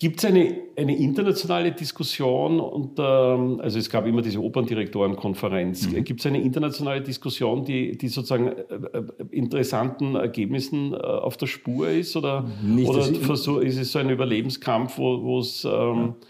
Gibt es eine, eine internationale Diskussion und ähm, also es gab immer diese Operndirektorenkonferenz. Mhm. Gibt es eine internationale Diskussion, die, die sozusagen äh, äh, interessanten Ergebnissen äh, auf der Spur ist? Oder, Nicht, oder ist es so ein Überlebenskampf, wo es ähm, äh,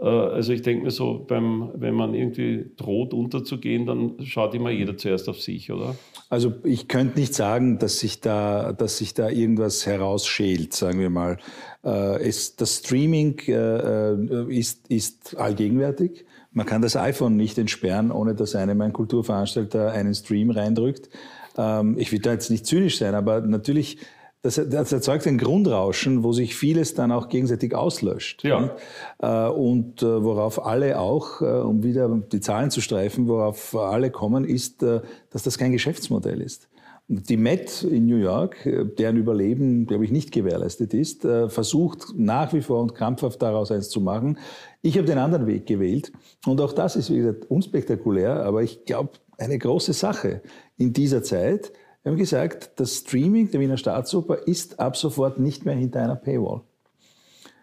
also ich denke mir so, beim, wenn man irgendwie droht unterzugehen, dann schaut immer jeder zuerst auf sich, oder? Also ich könnte nicht sagen, dass sich da, dass sich da irgendwas herausschält, sagen wir mal. Äh, das Streaming äh, ist, ist allgegenwärtig. Man kann das iPhone nicht entsperren, ohne dass einem ein Kulturveranstalter einen Stream reindrückt. Ähm, ich will da jetzt nicht zynisch sein, aber natürlich das, das, erzeugt ein Grundrauschen, wo sich vieles dann auch gegenseitig auslöscht. Ja. Äh, und äh, worauf alle auch, äh, um wieder die Zahlen zu streifen, worauf alle kommen, ist, dass das kein Geschäftsmodell ist. Die Met in New York, deren Überleben, glaube ich, nicht gewährleistet ist, versucht nach wie vor und krampfhaft daraus eins zu machen. Ich habe den anderen Weg gewählt. Und auch das ist, wie gesagt, unspektakulär, aber ich glaube, eine große Sache in dieser Zeit, wir haben gesagt, das Streaming der Wiener Staatsoper ist ab sofort nicht mehr hinter einer Paywall.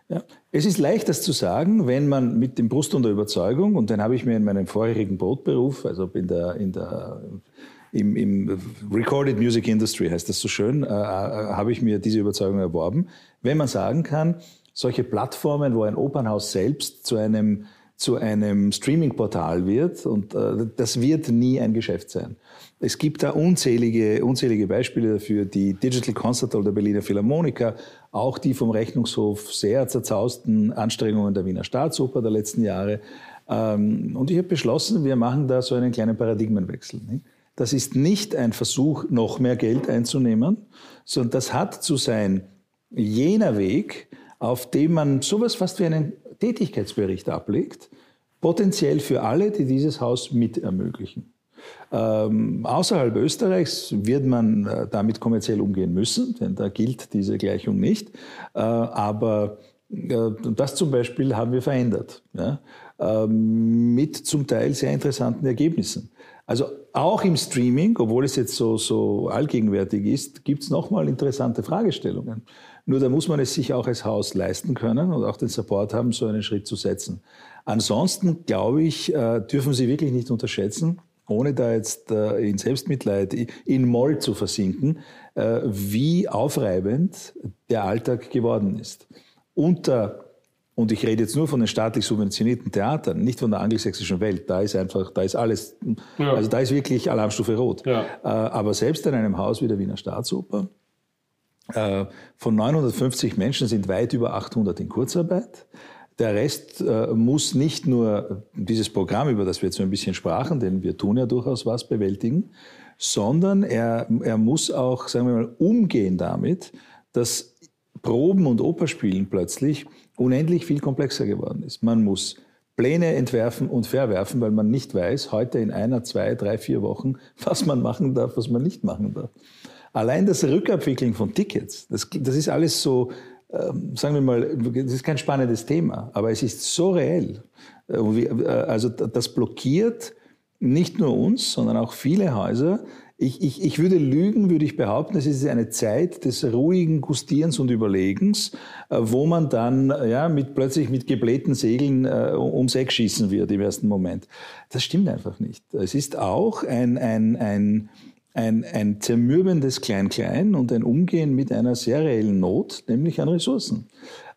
Ja. Es ist leicht, das zu sagen, wenn man mit dem Brust und der Überzeugung, und den habe ich mir in meinem vorherigen Brotberuf, also in der, in der, im, im Recorded Music Industry heißt das so schön, äh, äh, habe ich mir diese Überzeugung erworben. Wenn man sagen kann, solche Plattformen, wo ein Opernhaus selbst zu einem zu einem Streaming-Portal wird und äh, das wird nie ein Geschäft sein. Es gibt da unzählige, unzählige Beispiele dafür. Die Digital Concert Hall der Berliner Philharmoniker, auch die vom Rechnungshof sehr zerzausten Anstrengungen der Wiener Staatsoper der letzten Jahre. Ähm, und ich habe beschlossen, wir machen da so einen kleinen Paradigmenwechsel. Das ist nicht ein Versuch, noch mehr Geld einzunehmen, sondern das hat zu sein jener Weg, auf dem man sowas fast wie einen Tätigkeitsbericht ablegt, potenziell für alle, die dieses Haus mit ermöglichen. Ähm, außerhalb Österreichs wird man äh, damit kommerziell umgehen müssen, denn da gilt diese Gleichung nicht. Äh, aber äh, das zum Beispiel haben wir verändert, ja? Ähm, mit zum Teil sehr interessanten Ergebnissen. Also auch im Streaming, obwohl es jetzt so, so allgegenwärtig ist, gibt es nochmal interessante Fragestellungen. Nur da muss man es sich auch als Haus leisten können und auch den Support haben, so einen Schritt zu setzen. Ansonsten, glaube ich, dürfen Sie wirklich nicht unterschätzen, ohne da jetzt äh, in Selbstmitleid, in Moll zu versinken, äh, wie aufreibend der Alltag geworden ist. Unter und ich rede jetzt nur von den staatlich subventionierten Theatern, nicht von der angelsächsischen Welt. Da ist einfach, da ist alles, ja. also da ist wirklich Alarmstufe rot. Ja. Äh, aber selbst in einem Haus wie der Wiener Staatsoper, von 950 Menschen sind weit über 800 in Kurzarbeit. Der Rest äh, muss nicht nur dieses Programm, über das wir jetzt so ein bisschen sprachen, denn wir tun ja durchaus was, bewältigen, sondern er, er muss auch, sagen wir mal, umgehen damit, dass Proben und Operspielen plötzlich unendlich viel komplexer geworden ist. Man muss Pläne entwerfen und verwerfen, weil man nicht weiß, heute in einer, zwei, drei, vier Wochen, was man machen darf, was man nicht machen darf. Allein das Rückabwickeln von Tickets, das, das ist alles so, ähm, sagen wir mal, das ist kein spannendes Thema, aber es ist so reell. Äh, äh, also das blockiert nicht nur uns, sondern auch viele Häuser. Ich, ich, ich würde lügen, würde ich behaupten, es ist eine Zeit des ruhigen Gustierens und Überlegens, äh, wo man dann ja, mit, plötzlich mit geblähten Segeln äh, ums Eck schießen wird im ersten Moment. Das stimmt einfach nicht. Es ist auch ein, ein, ein, ein, ein zermürbendes Klein-Klein und ein Umgehen mit einer sehr reellen Not, nämlich an Ressourcen.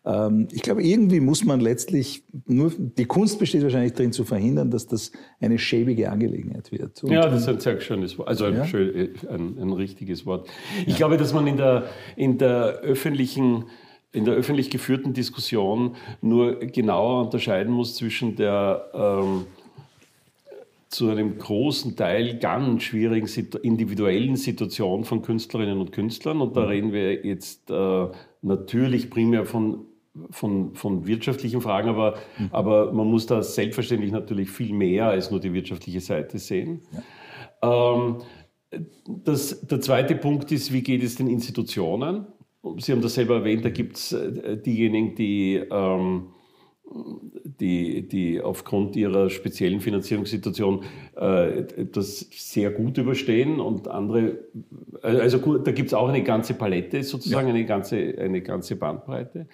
Ähm, ich glaube, irgendwie muss man letztlich nur, die Kunst besteht wahrscheinlich darin zu verhindern, dass das eine schäbige Angelegenheit wird. Und ja, das ist ein sehr schönes Wort, also ein, ja? schön, äh, ein, ein, richtiges Wort. Ich ja. glaube, dass man in der, in der öffentlichen in der öffentlich geführten Diskussion nur genauer unterscheiden muss zwischen der ähm, zu einem großen Teil ganz schwierigen individuellen Situation von Künstlerinnen und Künstlern. Und da mhm. reden wir jetzt äh, natürlich primär von von, von wirtschaftlichen Fragen, aber, mhm. aber man muss da selbstverständlich natürlich viel mehr als nur die wirtschaftliche Seite sehen. Ja. Ähm, das, der zweite Punkt ist, wie geht es den Institutionen? Sie haben das selber erwähnt, da gibt es äh, diejenigen, die, ähm, die, die aufgrund ihrer speziellen Finanzierungssituation äh, das sehr gut überstehen und andere, äh, also gut, da gibt es auch eine ganze Palette sozusagen, ja. eine, ganze, eine ganze Bandbreite.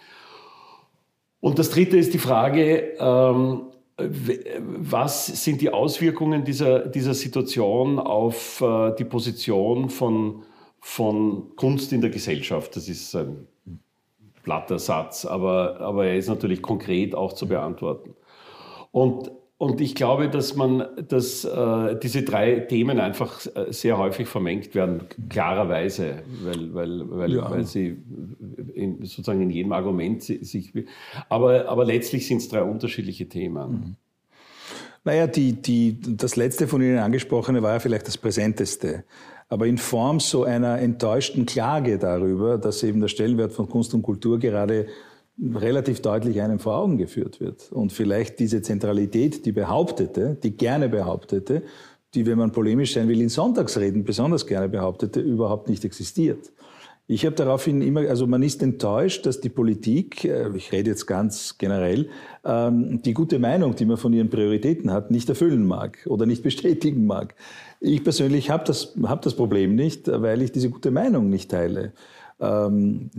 Und das Dritte ist die Frage, ähm, was sind die Auswirkungen dieser, dieser Situation auf äh, die Position von, von Kunst in der Gesellschaft? Das ist ein platter Satz, aber, aber er ist natürlich konkret auch zu beantworten. Und und ich glaube, dass man, dass äh, diese drei Themen einfach äh, sehr häufig vermengt werden, klarerweise, weil, weil, weil, ja. weil sie in, sozusagen in jedem Argument sich. Aber, aber letztlich sind es drei unterschiedliche Themen. Mhm. Naja, die, die, das letzte von Ihnen angesprochene war ja vielleicht das Präsenteste. Aber in Form so einer enttäuschten Klage darüber, dass eben der Stellenwert von Kunst und Kultur gerade relativ deutlich einem vor Augen geführt wird. Und vielleicht diese Zentralität, die behauptete, die gerne behauptete, die, wenn man polemisch sein will, in Sonntagsreden besonders gerne behauptete, überhaupt nicht existiert. Ich habe daraufhin immer, also man ist enttäuscht, dass die Politik, äh, ich rede jetzt ganz generell, ähm, die gute Meinung, die man von ihren Prioritäten hat, nicht erfüllen mag oder nicht bestätigen mag. Ich persönlich habe das, hab das Problem nicht, weil ich diese gute Meinung nicht teile. Ähm,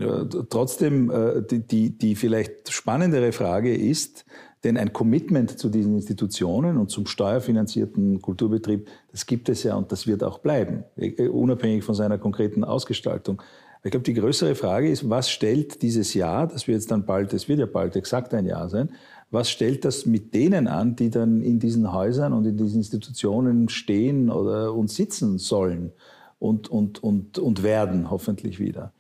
trotzdem, äh, die, die, die vielleicht spannendere Frage ist, denn ein Commitment zu diesen Institutionen und zum steuerfinanzierten Kulturbetrieb, das gibt es ja und das wird auch bleiben, äh, unabhängig von seiner konkreten Ausgestaltung. Ich glaube, die größere Frage ist, was stellt dieses Jahr, das wird jetzt dann bald, es wird ja bald exakt ein Jahr sein, was stellt das mit denen an, die dann in diesen Häusern und in diesen Institutionen stehen oder und sitzen sollen und, und, und, und werden hoffentlich wieder?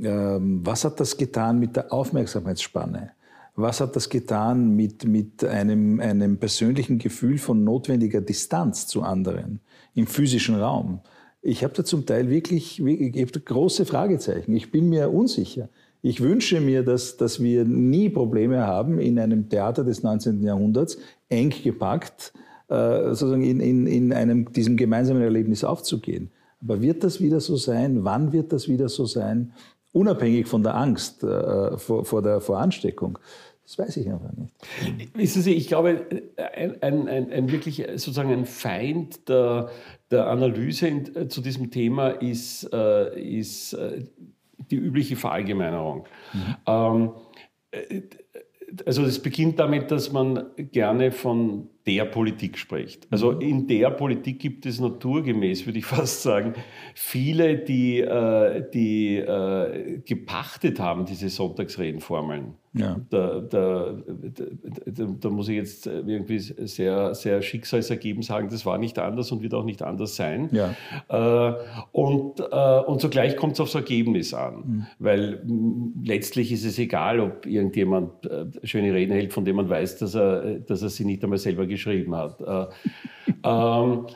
Ähm, was hat das getan mit der Aufmerksamkeitsspanne? Was hat das getan mit, mit einem, einem persönlichen Gefühl von notwendiger Distanz zu anderen im physischen Raum? Ich habe da zum Teil wirklich, große Fragezeichen. Ich bin mir unsicher. Ich wünsche mir, dass, dass wir nie Probleme haben, in einem Theater des 19. Jahrhunderts eng gepackt, äh, sozusagen in, in, in einem, diesem gemeinsamen Erlebnis aufzugehen. Aber wird das wieder so sein? Wann wird das wieder so sein? unabhängig von der Angst äh, vor, vor, der vor Ansteckung. Das weiß ich einfach nicht. Wissen Sie, ich glaube, ein, ein, ein, ein wirklich sozusagen ein Feind der, der Analyse in, äh, zu diesem Thema ist, äh, ist äh, die übliche Verallgemeinerung. Mhm. Ähm, äh, also es beginnt damit, dass man gerne von der Politik spricht. Also mhm. in der Politik gibt es naturgemäß, würde ich fast sagen, viele, die, äh, die äh, gepachtet haben, diese Sonntagsredenformeln. Ja. Da, da, da, da, muss ich jetzt irgendwie sehr, sehr schicksalsergeben sagen, das war nicht anders und wird auch nicht anders sein. Ja. Äh, und, äh, und zugleich kommt es aufs Ergebnis an, mhm. weil letztlich ist es egal, ob irgendjemand äh, schöne Reden hält, von dem man weiß, dass er, dass er sie nicht einmal selber geschrieben hat. Äh, ähm,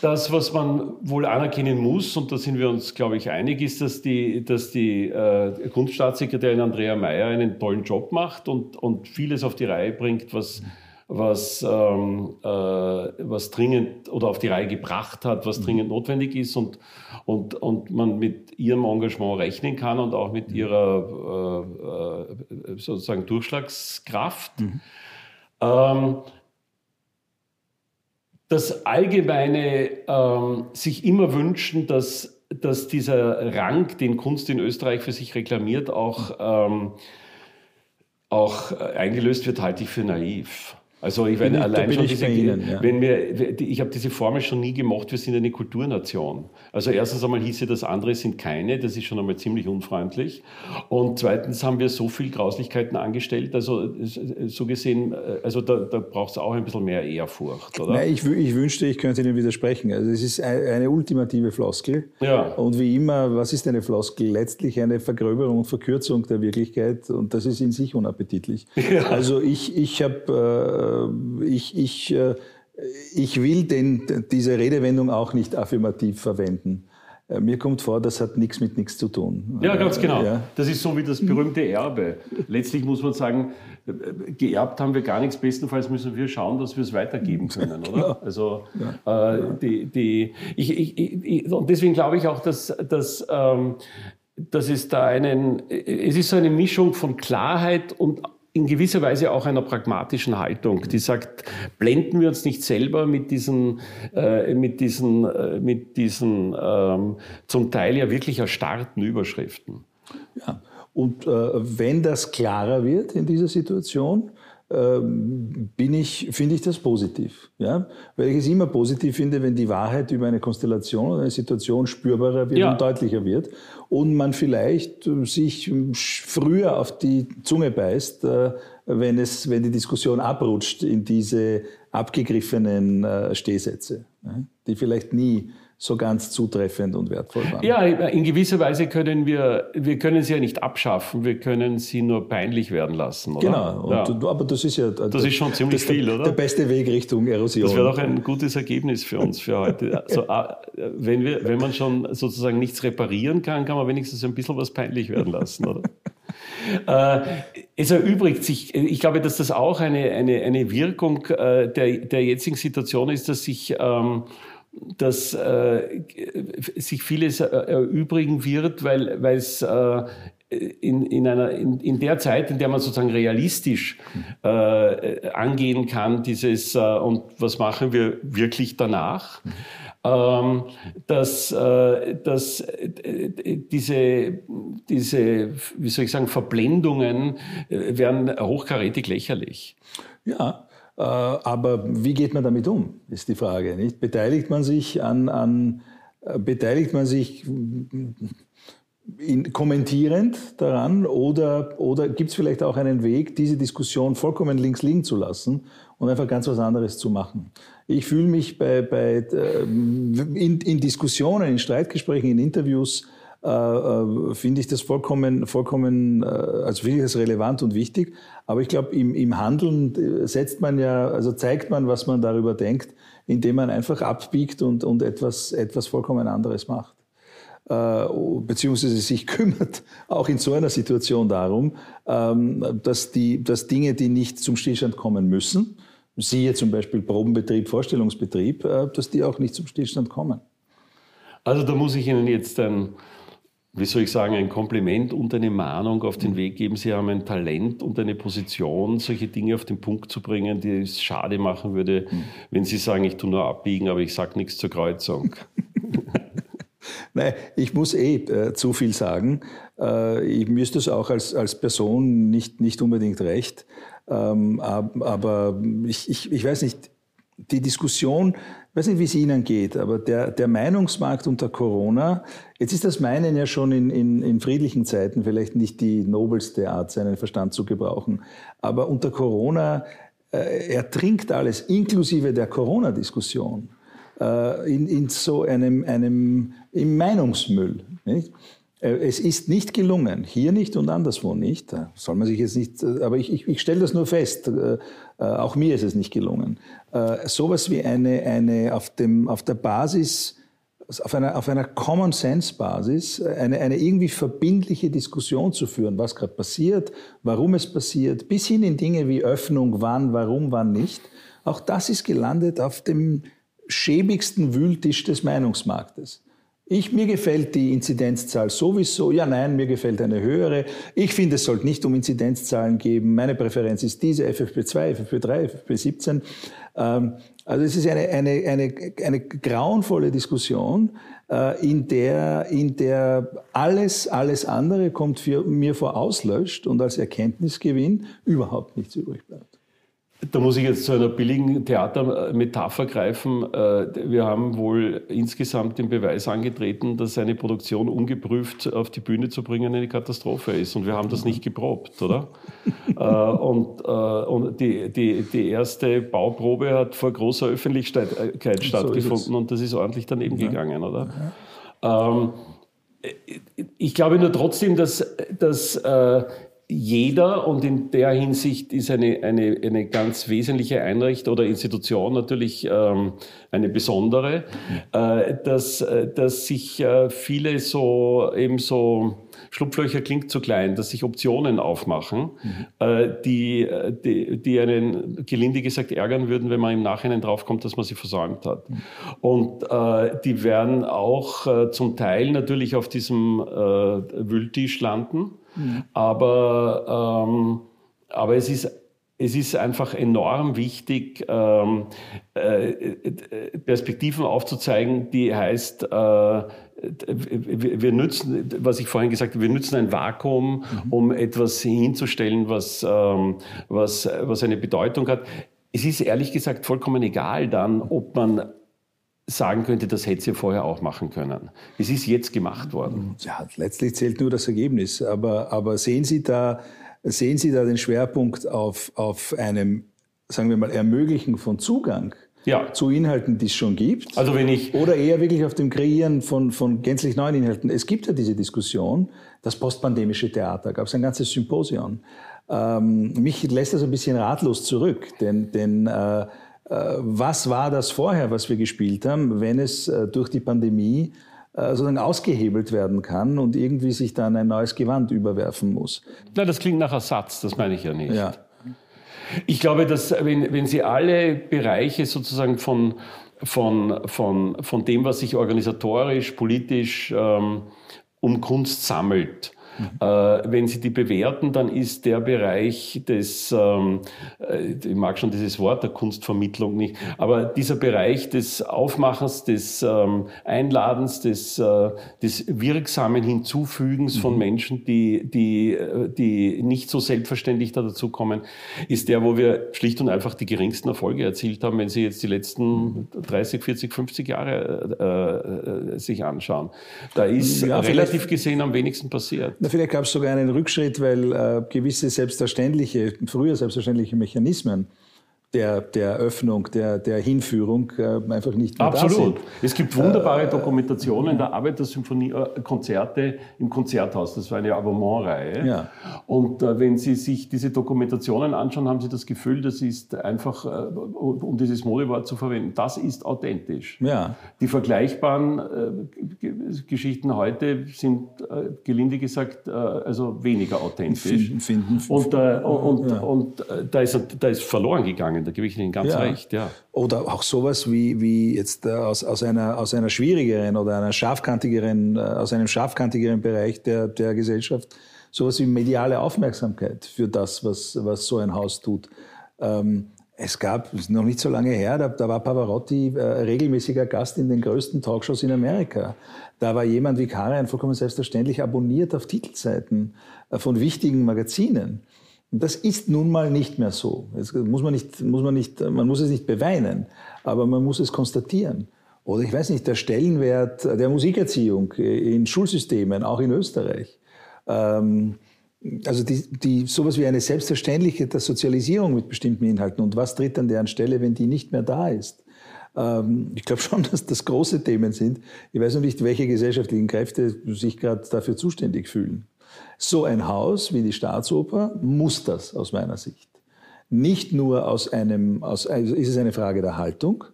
das, was man wohl anerkennen muss, und da sind wir uns, glaube ich, einig, ist, dass die, dass die äh, Grundstaatssekretärin Andrea Mayer einen tollen Job macht und, und vieles auf die Reihe bringt, was, was, ähm, äh, was dringend oder auf die Reihe gebracht hat, was mhm. dringend notwendig ist und, und, und man mit ihrem Engagement rechnen kann und auch mit mhm. ihrer äh, äh, sozusagen Durchschlagskraft. Mhm. Ähm, das Allgemeine ähm, sich immer wünschen, dass, dass dieser Rang, den Kunst in Österreich für sich reklamiert, auch, ähm, auch eingelöst wird, halte ich für naiv. Also ich meine, allein schon diese, Ihnen, ja. wenn wir, ich habe diese Formel schon nie gemocht, wir sind eine Kulturnation. Also erstens einmal hieß ja, das andere sind keine, das ist schon einmal ziemlich unfreundlich. Und zweitens haben wir so viel Grauslichkeiten angestellt, also so gesehen, also da, da braucht es auch ein bisschen mehr Ehrfurcht, oder? Nein, ich, ich, wünschte, ich könnte Ihnen widersprechen. Also es ist eine ultimative Floskel. Ja. Und wie immer, was ist eine Floskel? Letztlich eine Vergröberung und Verkürzung der Wirklichkeit und das ist in sich unappetitlich. Ja. Also ich, ich habe äh, ich, ich, äh, ich will den, diese Redewendung auch nicht affirmativ verwenden. Äh, mir kommt vor, das hat nichts mit nichts zu tun. Ja, ganz genau. Ja. Das ist so wie das berühmte Erbe. Letztlich muss man sagen, geerbt haben wir gar nichts. Bestenfalls müssen wir schauen, dass wir es weitergeben können, oder? Genau. Also ja. äh, die, die, ich, ich, ich, und deswegen glaube ich auch, dass, dass, ähm, dass es da einen, es ist so eine Mischung von Klarheit und in gewisser Weise auch einer pragmatischen Haltung, die sagt, blenden wir uns nicht selber mit diesen, äh, mit diesen, äh, mit diesen ähm, zum Teil ja wirklich erstarrten Überschriften. Ja, und äh, wenn das klarer wird in dieser Situation, ähm, bin ich, finde ich das positiv. Ja? Weil ich es immer positiv finde, wenn die Wahrheit über eine Konstellation oder eine Situation spürbarer wird ja. und deutlicher wird und man vielleicht äh, sich früher auf die Zunge beißt, äh, wenn, es, wenn die Diskussion abrutscht in diese abgegriffenen äh, Stehsätze, die vielleicht nie so ganz zutreffend und wertvoll waren. Ja, in gewisser Weise können wir, wir können sie ja nicht abschaffen, wir können sie nur peinlich werden lassen. Oder? Genau, ja. Und, aber das ist ja das ist schon ziemlich viel, der, oder? Der beste Weg Richtung Erosion. Das wäre doch ein gutes Ergebnis für uns für heute. Also, wenn, wir, wenn man schon sozusagen nichts reparieren kann, kann man wenigstens ein bisschen was peinlich werden lassen, oder? Äh, es erübrigt sich, ich glaube, dass das auch eine, eine, eine Wirkung äh, der, der jetzigen Situation ist, dass sich ähm, dass äh, sich vieles erübrigen wird, weil es äh, in, in, einer, in, in der Zeit, in der man sozusagen realistisch äh, angehen kann, dieses äh, und was machen wir wirklich danach, ähm, dass, äh, dass äh, diese, diese, wie soll ich sagen, Verblendungen äh, werden hochkarätig lächerlich. Ja, äh, aber wie geht man damit um, ist die Frage. Nicht? Beteiligt man sich an, an äh, beteiligt man sich in, kommentierend daran oder, oder gibt es vielleicht auch einen Weg, diese Diskussion vollkommen links liegen zu lassen und einfach ganz was anderes zu machen? Ich fühle mich bei, bei, ähm, in, in Diskussionen, in Streitgesprächen, in Interviews äh, äh, finde ich das vollkommen, vollkommen, äh, also finde ich das relevant und wichtig. Aber ich glaube, im, im Handeln äh, setzt man ja, also zeigt man, was man darüber denkt, indem man einfach abbiegt und, und etwas, etwas vollkommen anderes macht. Äh, beziehungsweise sich kümmert, auch in so einer Situation darum, ähm, dass, die, dass Dinge, die nicht zum Stillstand kommen müssen, siehe zum Beispiel Probenbetrieb, Vorstellungsbetrieb, dass die auch nicht zum Stillstand kommen. Also da muss ich Ihnen jetzt ein wie soll ich sagen, ein Kompliment und eine Mahnung auf den Weg geben. Sie haben ein Talent und eine Position, solche Dinge auf den Punkt zu bringen, die es schade machen würde, wenn Sie sagen, ich tue nur abbiegen, aber ich sage nichts zur Kreuzung. Nein, ich muss eh äh, zu viel sagen. Äh, ich müsste es auch als, als Person nicht, nicht unbedingt recht. Ähm, aber ich, ich, ich weiß nicht, die Diskussion, ich weiß nicht, wie es Ihnen geht, aber der, der Meinungsmarkt unter Corona, jetzt ist das Meinen ja schon in, in, in friedlichen Zeiten vielleicht nicht die nobelste Art, seinen Verstand zu gebrauchen. Aber unter Corona äh, ertrinkt alles, inklusive der Corona-Diskussion, äh, in, in so einem, einem im Meinungsmüll. Nicht? Äh, es ist nicht gelungen, hier nicht und anderswo nicht. Da soll man sich jetzt nicht, äh, aber ich, ich, ich stelle das nur fest. Äh, auch mir ist es nicht gelungen. Sowas wie eine, eine auf, dem, auf der Basis, auf einer, auf einer Common Sense Basis, eine, eine irgendwie verbindliche Diskussion zu führen, was gerade passiert, warum es passiert, bis hin in Dinge wie Öffnung, wann, warum, wann nicht. Auch das ist gelandet auf dem schäbigsten Wühltisch des Meinungsmarktes. Ich, mir gefällt die Inzidenzzahl sowieso. Ja, nein, mir gefällt eine höhere. Ich finde, es sollte nicht um Inzidenzzahlen geben. Meine Präferenz ist diese, FFP2, FFP3, FFP17. Ähm, also es ist eine, eine, eine, eine grauenvolle Diskussion, äh, in, der, in der alles, alles andere kommt für, mir vor auslöscht und als Erkenntnisgewinn überhaupt nichts übrig bleibt. Da muss ich jetzt zu einer billigen Theatermetapher greifen. Äh, wir haben wohl insgesamt den Beweis angetreten, dass eine Produktion ungeprüft auf die Bühne zu bringen eine Katastrophe ist. Und wir haben das nicht geprobt, oder? Äh, und, äh, und die, die, die erste Bauprobe hat vor großer Öffentlichkeit stattgefunden und das ist ordentlich daneben ja. gegangen, oder? Ja. Ähm, ich glaube nur trotzdem, dass, dass jeder und in der Hinsicht ist eine, eine, eine ganz wesentliche Einrichtung oder Institution natürlich ähm, eine besondere, äh, dass, äh, dass sich äh, viele so eben so Schlupflöcher klingt zu klein, dass sich Optionen aufmachen, mhm. äh, die, die, die einen gelinde gesagt ärgern würden, wenn man im Nachhinein draufkommt, dass man sie versäumt hat. Mhm. Und äh, die werden auch äh, zum Teil natürlich auf diesem äh, Wühltisch landen Mhm. Aber, ähm, aber es ist es ist einfach enorm wichtig, ähm, äh, Perspektiven aufzuzeigen, die heißt, äh, wir nützen, was ich vorhin gesagt habe, wir nützen ein Vakuum, mhm. um etwas hinzustellen, was, ähm, was, was eine Bedeutung hat. Es ist ehrlich gesagt vollkommen egal dann, ob man sagen könnte, das hätte sie vorher auch machen können. Es ist jetzt gemacht worden. Ja, letztlich zählt nur das Ergebnis. Aber, aber sehen, Sie da, sehen Sie da den Schwerpunkt auf, auf einem, sagen wir mal, Ermöglichen von Zugang ja. zu Inhalten, die es schon gibt? Also wenn ich oder eher wirklich auf dem Kreieren von, von gänzlich neuen Inhalten. Es gibt ja diese Diskussion, das postpandemische Theater, gab es ein ganzes Symposion. Ähm, mich lässt das ein bisschen ratlos zurück, denn, denn äh, was war das vorher, was wir gespielt haben, wenn es äh, durch die Pandemie äh, sozusagen ausgehebelt werden kann und irgendwie sich dann ein neues Gewand überwerfen muss. Na, das klingt nach Ersatz, das meine ich ja nicht. Ja. Ich glaube, dass wenn, wenn Sie alle Bereiche sozusagen von, von, von, von dem, was sich organisatorisch, politisch ähm, um Kunst sammelt, Mhm. Wenn Sie die bewerten, dann ist der Bereich des, ähm, äh, ich mag schon dieses Wort der Kunstvermittlung nicht, aber dieser Bereich des Aufmachens, des ähm, Einladens, des, äh, des wirksamen Hinzufügens mhm. von Menschen, die, die, die nicht so selbstverständlich da dazukommen, ist der, wo wir schlicht und einfach die geringsten Erfolge erzielt haben, wenn Sie jetzt die letzten 30, 40, 50 Jahre äh, sich anschauen. Da ist ja, relativ gesehen am wenigsten passiert. Na, vielleicht gab es sogar einen Rückschritt, weil äh, gewisse selbstverständliche, früher selbstverständliche Mechanismen der, der Öffnung, der, der Hinführung äh, einfach nicht mehr Absolut. da sind. Es gibt wunderbare äh, Dokumentationen der Arbeitersymphonie, äh, Konzerte im Konzerthaus. Das war eine Abonnement-Reihe. Ja. Und äh, wenn Sie sich diese Dokumentationen anschauen, haben Sie das Gefühl, das ist einfach, äh, um dieses Modewort zu verwenden, das ist authentisch. Ja. Die vergleichbaren äh, Geschichten heute sind, gelinde gesagt, also weniger authentisch. Finden, finden, und, und, ja. und da, ist, da ist verloren gegangen Da gebe ich Ihnen ganz ja. recht, ja. Oder auch sowas wie, wie jetzt äh, aus, aus, einer, aus einer schwierigeren oder einer scharfkantigeren, äh, aus einem scharfkantigeren Bereich der, der Gesellschaft, sowas wie mediale Aufmerksamkeit für das, was, was so ein Haus tut. Ähm, es gab, noch nicht so lange her, da, da war Pavarotti äh, regelmäßiger Gast in den größten Talkshows in Amerika. Da war jemand wie Karen vollkommen selbstverständlich abonniert auf Titelseiten äh, von wichtigen Magazinen. Das ist nun mal nicht mehr so. Das muss man, nicht, muss man, nicht, man muss es nicht beweinen, aber man muss es konstatieren. Oder ich weiß nicht, der Stellenwert der Musikerziehung in Schulsystemen, auch in Österreich. Ähm, also die, die, sowas wie eine selbstverständliche Sozialisierung mit bestimmten Inhalten. Und was tritt an deren Stelle, wenn die nicht mehr da ist? Ähm, ich glaube schon, dass das große Themen sind. Ich weiß noch nicht, welche gesellschaftlichen Kräfte sich gerade dafür zuständig fühlen. So ein Haus wie die Staatsoper muss das aus meiner Sicht. Nicht nur aus einem, aus, also ist es eine Frage der Haltung,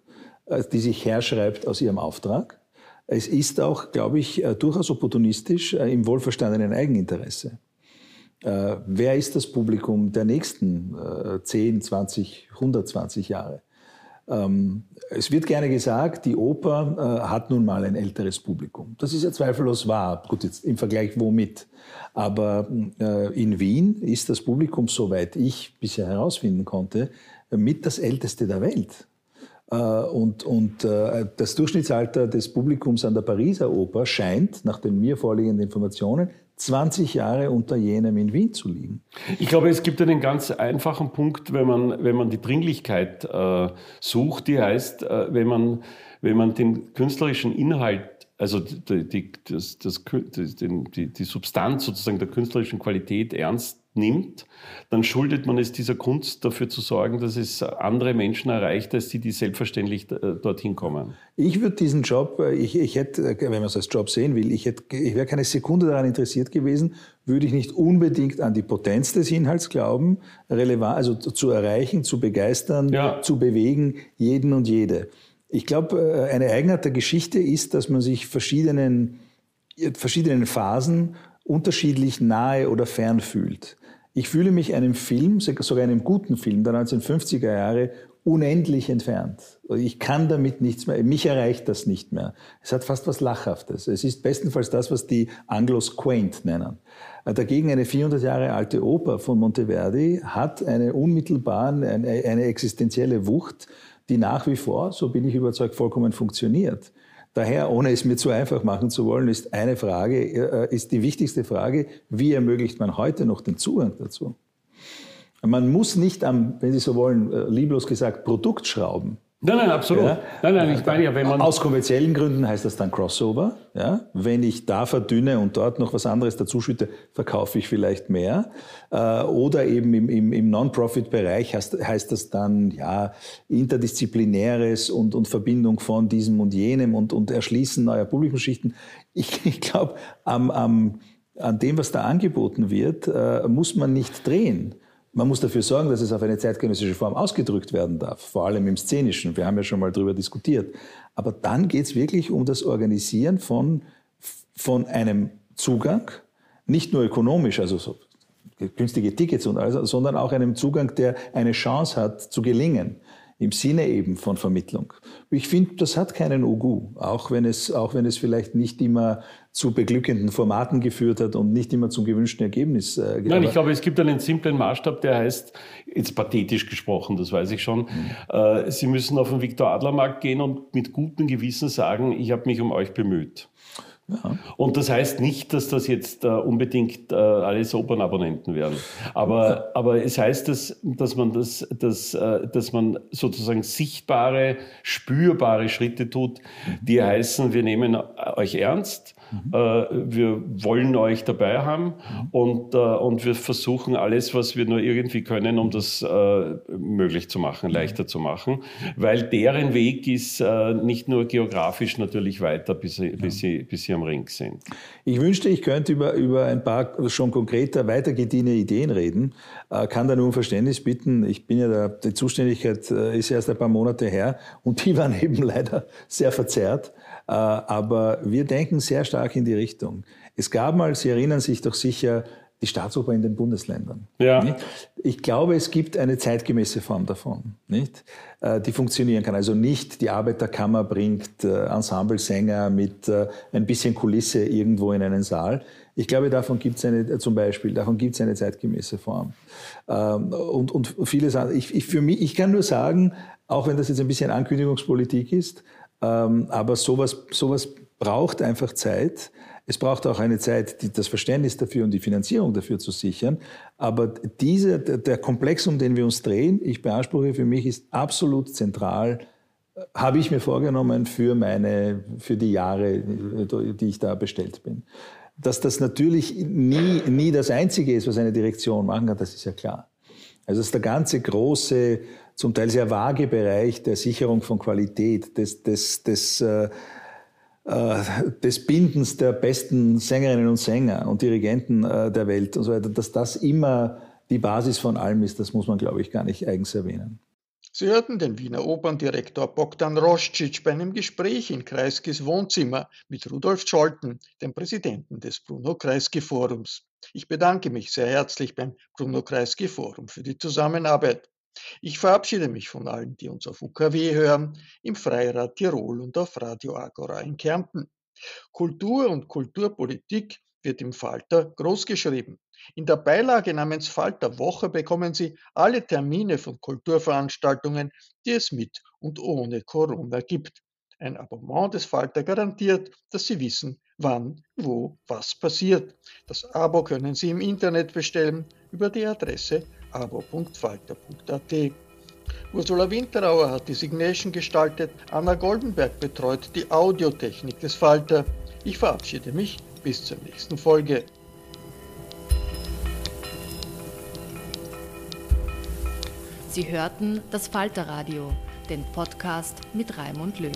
äh, die sich herschreibt aus ihrem Auftrag. Es ist auch, glaube ich, äh, durchaus opportunistisch äh, im wohlverstandenen Eigeninteresse. Wer ist das Publikum der nächsten 10, 20, 120 Jahre? Ähm, es wird gerne gesagt, die Oper äh, hat nun mal ein älteres Publikum. Das ist ja zweifellos wahr. Gut, jetzt im Vergleich womit? Aber äh, in Wien ist das Publikum, soweit ich bisher herausfinden konnte, mit das älteste der Welt. Äh, und, und das Durchschnittsalter des Publikums an der Pariser Oper scheint, nach den mir vorliegenden Informationen, 20 Jahre unter jenem in Wien zu liegen. Ich glaube, es gibt einen ganz einfachen Punkt, wenn man, wenn man die Dringlichkeit äh, sucht, die heißt, äh, wenn, man, wenn man den künstlerischen Inhalt also die, die, das, das, die, die Substanz sozusagen der künstlerischen Qualität ernst nimmt, dann schuldet man es dieser Kunst dafür zu sorgen, dass es andere Menschen erreicht, als die, die selbstverständlich äh, dorthin kommen. Ich würde diesen Job, äh, ich, ich hätte, äh, wenn man es als Job sehen will, ich, hätte, ich wäre keine Sekunde daran interessiert gewesen, würde ich nicht unbedingt an die Potenz des Inhalts glauben, relevant, also zu erreichen, zu begeistern, ja. zu bewegen, jeden und jede. Ich glaube, eine Eigenart der Geschichte ist, dass man sich verschiedenen, verschiedenen Phasen unterschiedlich nahe oder fern fühlt. Ich fühle mich einem Film, sogar einem guten Film der 1950er Jahre, unendlich entfernt. Ich kann damit nichts mehr, mich erreicht das nicht mehr. Es hat fast was Lachhaftes. Es ist bestenfalls das, was die Anglos quaint nennen. Dagegen eine 400 Jahre alte Oper von Monteverdi hat eine unmittelbare, eine, eine existenzielle Wucht, die nach wie vor, so bin ich überzeugt, vollkommen funktioniert. Daher, ohne es mir zu einfach machen zu wollen, ist eine Frage, äh, ist die wichtigste Frage, wie ermöglicht man heute noch den Zugang dazu? Man muss nicht am, wenn Sie so wollen, äh, lieblos gesagt, Produkt schrauben. Nein, nein, absolut. Ja? Nein, nein, ich meine ja, wenn man. Aus kommerziellen Gründen heißt das dann Crossover. Ja? Wenn ich da verdünne und dort noch was anderes dazu schütte, verkaufe ich vielleicht mehr. Äh, oder eben im, im, im Non-Profit-Bereich heißt, heißt das dann, ja, interdisziplinäres und, und Verbindung von diesem und jenem und, und Erschließen neuer Publikumsschichten. Ich, ich glaube, am, am, an dem, was da angeboten wird, äh, muss man nicht drehen. Man muss dafür sorgen, dass es auf eine zeitgenössische Form ausgedrückt werden darf, vor allem im Szenischen. Wir haben ja schon mal darüber diskutiert. Aber dann geht es wirklich um das Organisieren von, von einem Zugang, nicht nur ökonomisch, also so günstige Tickets und alles, sondern auch einem Zugang, der eine Chance hat zu gelingen im Sinne eben von Vermittlung. Ich finde, das hat keinen Ugu, auch wenn es, auch wenn es vielleicht nicht immer zu beglückenden Formaten geführt hat und nicht immer zum gewünschten Ergebnis. Äh, Nein, ich glaube, es gibt einen simplen Maßstab, der heißt, jetzt pathetisch gesprochen, das weiß ich schon, mhm. äh, Sie müssen auf den Viktor Adler Markt gehen und mit gutem Gewissen sagen, ich habe mich um euch bemüht. Ja. Und das heißt nicht, dass das jetzt äh, unbedingt äh, alles Opernabonnenten werden. Aber, aber es heißt, dass, dass, man das, dass, äh, dass man sozusagen sichtbare, spürbare Schritte tut, die heißen, wir nehmen euch ernst, Mhm. Äh, wir wollen euch dabei haben mhm. und, äh, und wir versuchen alles, was wir nur irgendwie können, um das äh, möglich zu machen, leichter zu machen, weil deren Weg ist nicht nur geografisch natürlich weiter, bis sie, bis sie, bis sie am Ring sind. Ich wünschte, ich könnte über, über ein paar schon konkreter weitergediente Ideen reden, kann da nur um Verständnis bitten. Ich bin ja da, die Zuständigkeit ist erst ein paar Monate her und die waren eben leider sehr verzerrt. Äh, aber wir denken sehr stark in die Richtung. Es gab mal, Sie erinnern sich doch sicher, die Staatsoper in den Bundesländern. Ja. Nicht? Ich glaube, es gibt eine zeitgemäße Form davon, nicht? Äh, die funktionieren kann. Also nicht die Arbeiterkammer bringt äh, Ensemblesänger mit ein bisschen Kulisse irgendwo in einen Saal. Ich glaube, davon gibt es eine, zum Beispiel, davon gibt es eine zeitgemäße Form. Ähm, und, und vieles andere. Ich, ich, für mich, ich kann nur sagen, auch wenn das jetzt ein bisschen Ankündigungspolitik ist, aber sowas, sowas braucht einfach Zeit. Es braucht auch eine Zeit, die, das Verständnis dafür und die Finanzierung dafür zu sichern. Aber diese, der Komplex, um den wir uns drehen, ich beanspruche für mich, ist absolut zentral, äh, habe ich mir vorgenommen für meine, für die Jahre, die ich da bestellt bin. Dass das natürlich nie, nie das Einzige ist, was eine Direktion machen kann, das ist ja klar. Also es ist der ganze große, zum Teil sehr vage Bereich der Sicherung von Qualität, des, des, des, äh, äh, des Bindens der besten Sängerinnen und Sänger und Dirigenten äh, der Welt und so weiter, dass das immer die Basis von allem ist, das muss man, glaube ich, gar nicht eigens erwähnen. Sie hörten den Wiener Operndirektor Bogdan Roscic bei einem Gespräch in Kreiskis Wohnzimmer mit Rudolf Scholten, dem Präsidenten des Bruno Kreisky Forums. Ich bedanke mich sehr herzlich beim Bruno Kreisky Forum für die Zusammenarbeit. Ich verabschiede mich von allen, die uns auf UKW hören, im Freirad Tirol und auf Radio Agora in Kärnten. Kultur und Kulturpolitik wird im Falter großgeschrieben. In der Beilage namens Falter Woche bekommen Sie alle Termine von Kulturveranstaltungen, die es mit und ohne Corona gibt. Ein Abonnement des Falter garantiert, dass Sie wissen, wann, wo, was passiert. Das Abo können Sie im Internet bestellen über die Adresse abo.falter.at. Ursula Winterauer hat die Signation gestaltet, Anna Goldenberg betreut die Audiotechnik des Falter. Ich verabschiede mich bis zur nächsten Folge. Sie hörten das Falterradio, den Podcast mit Raimund Löw.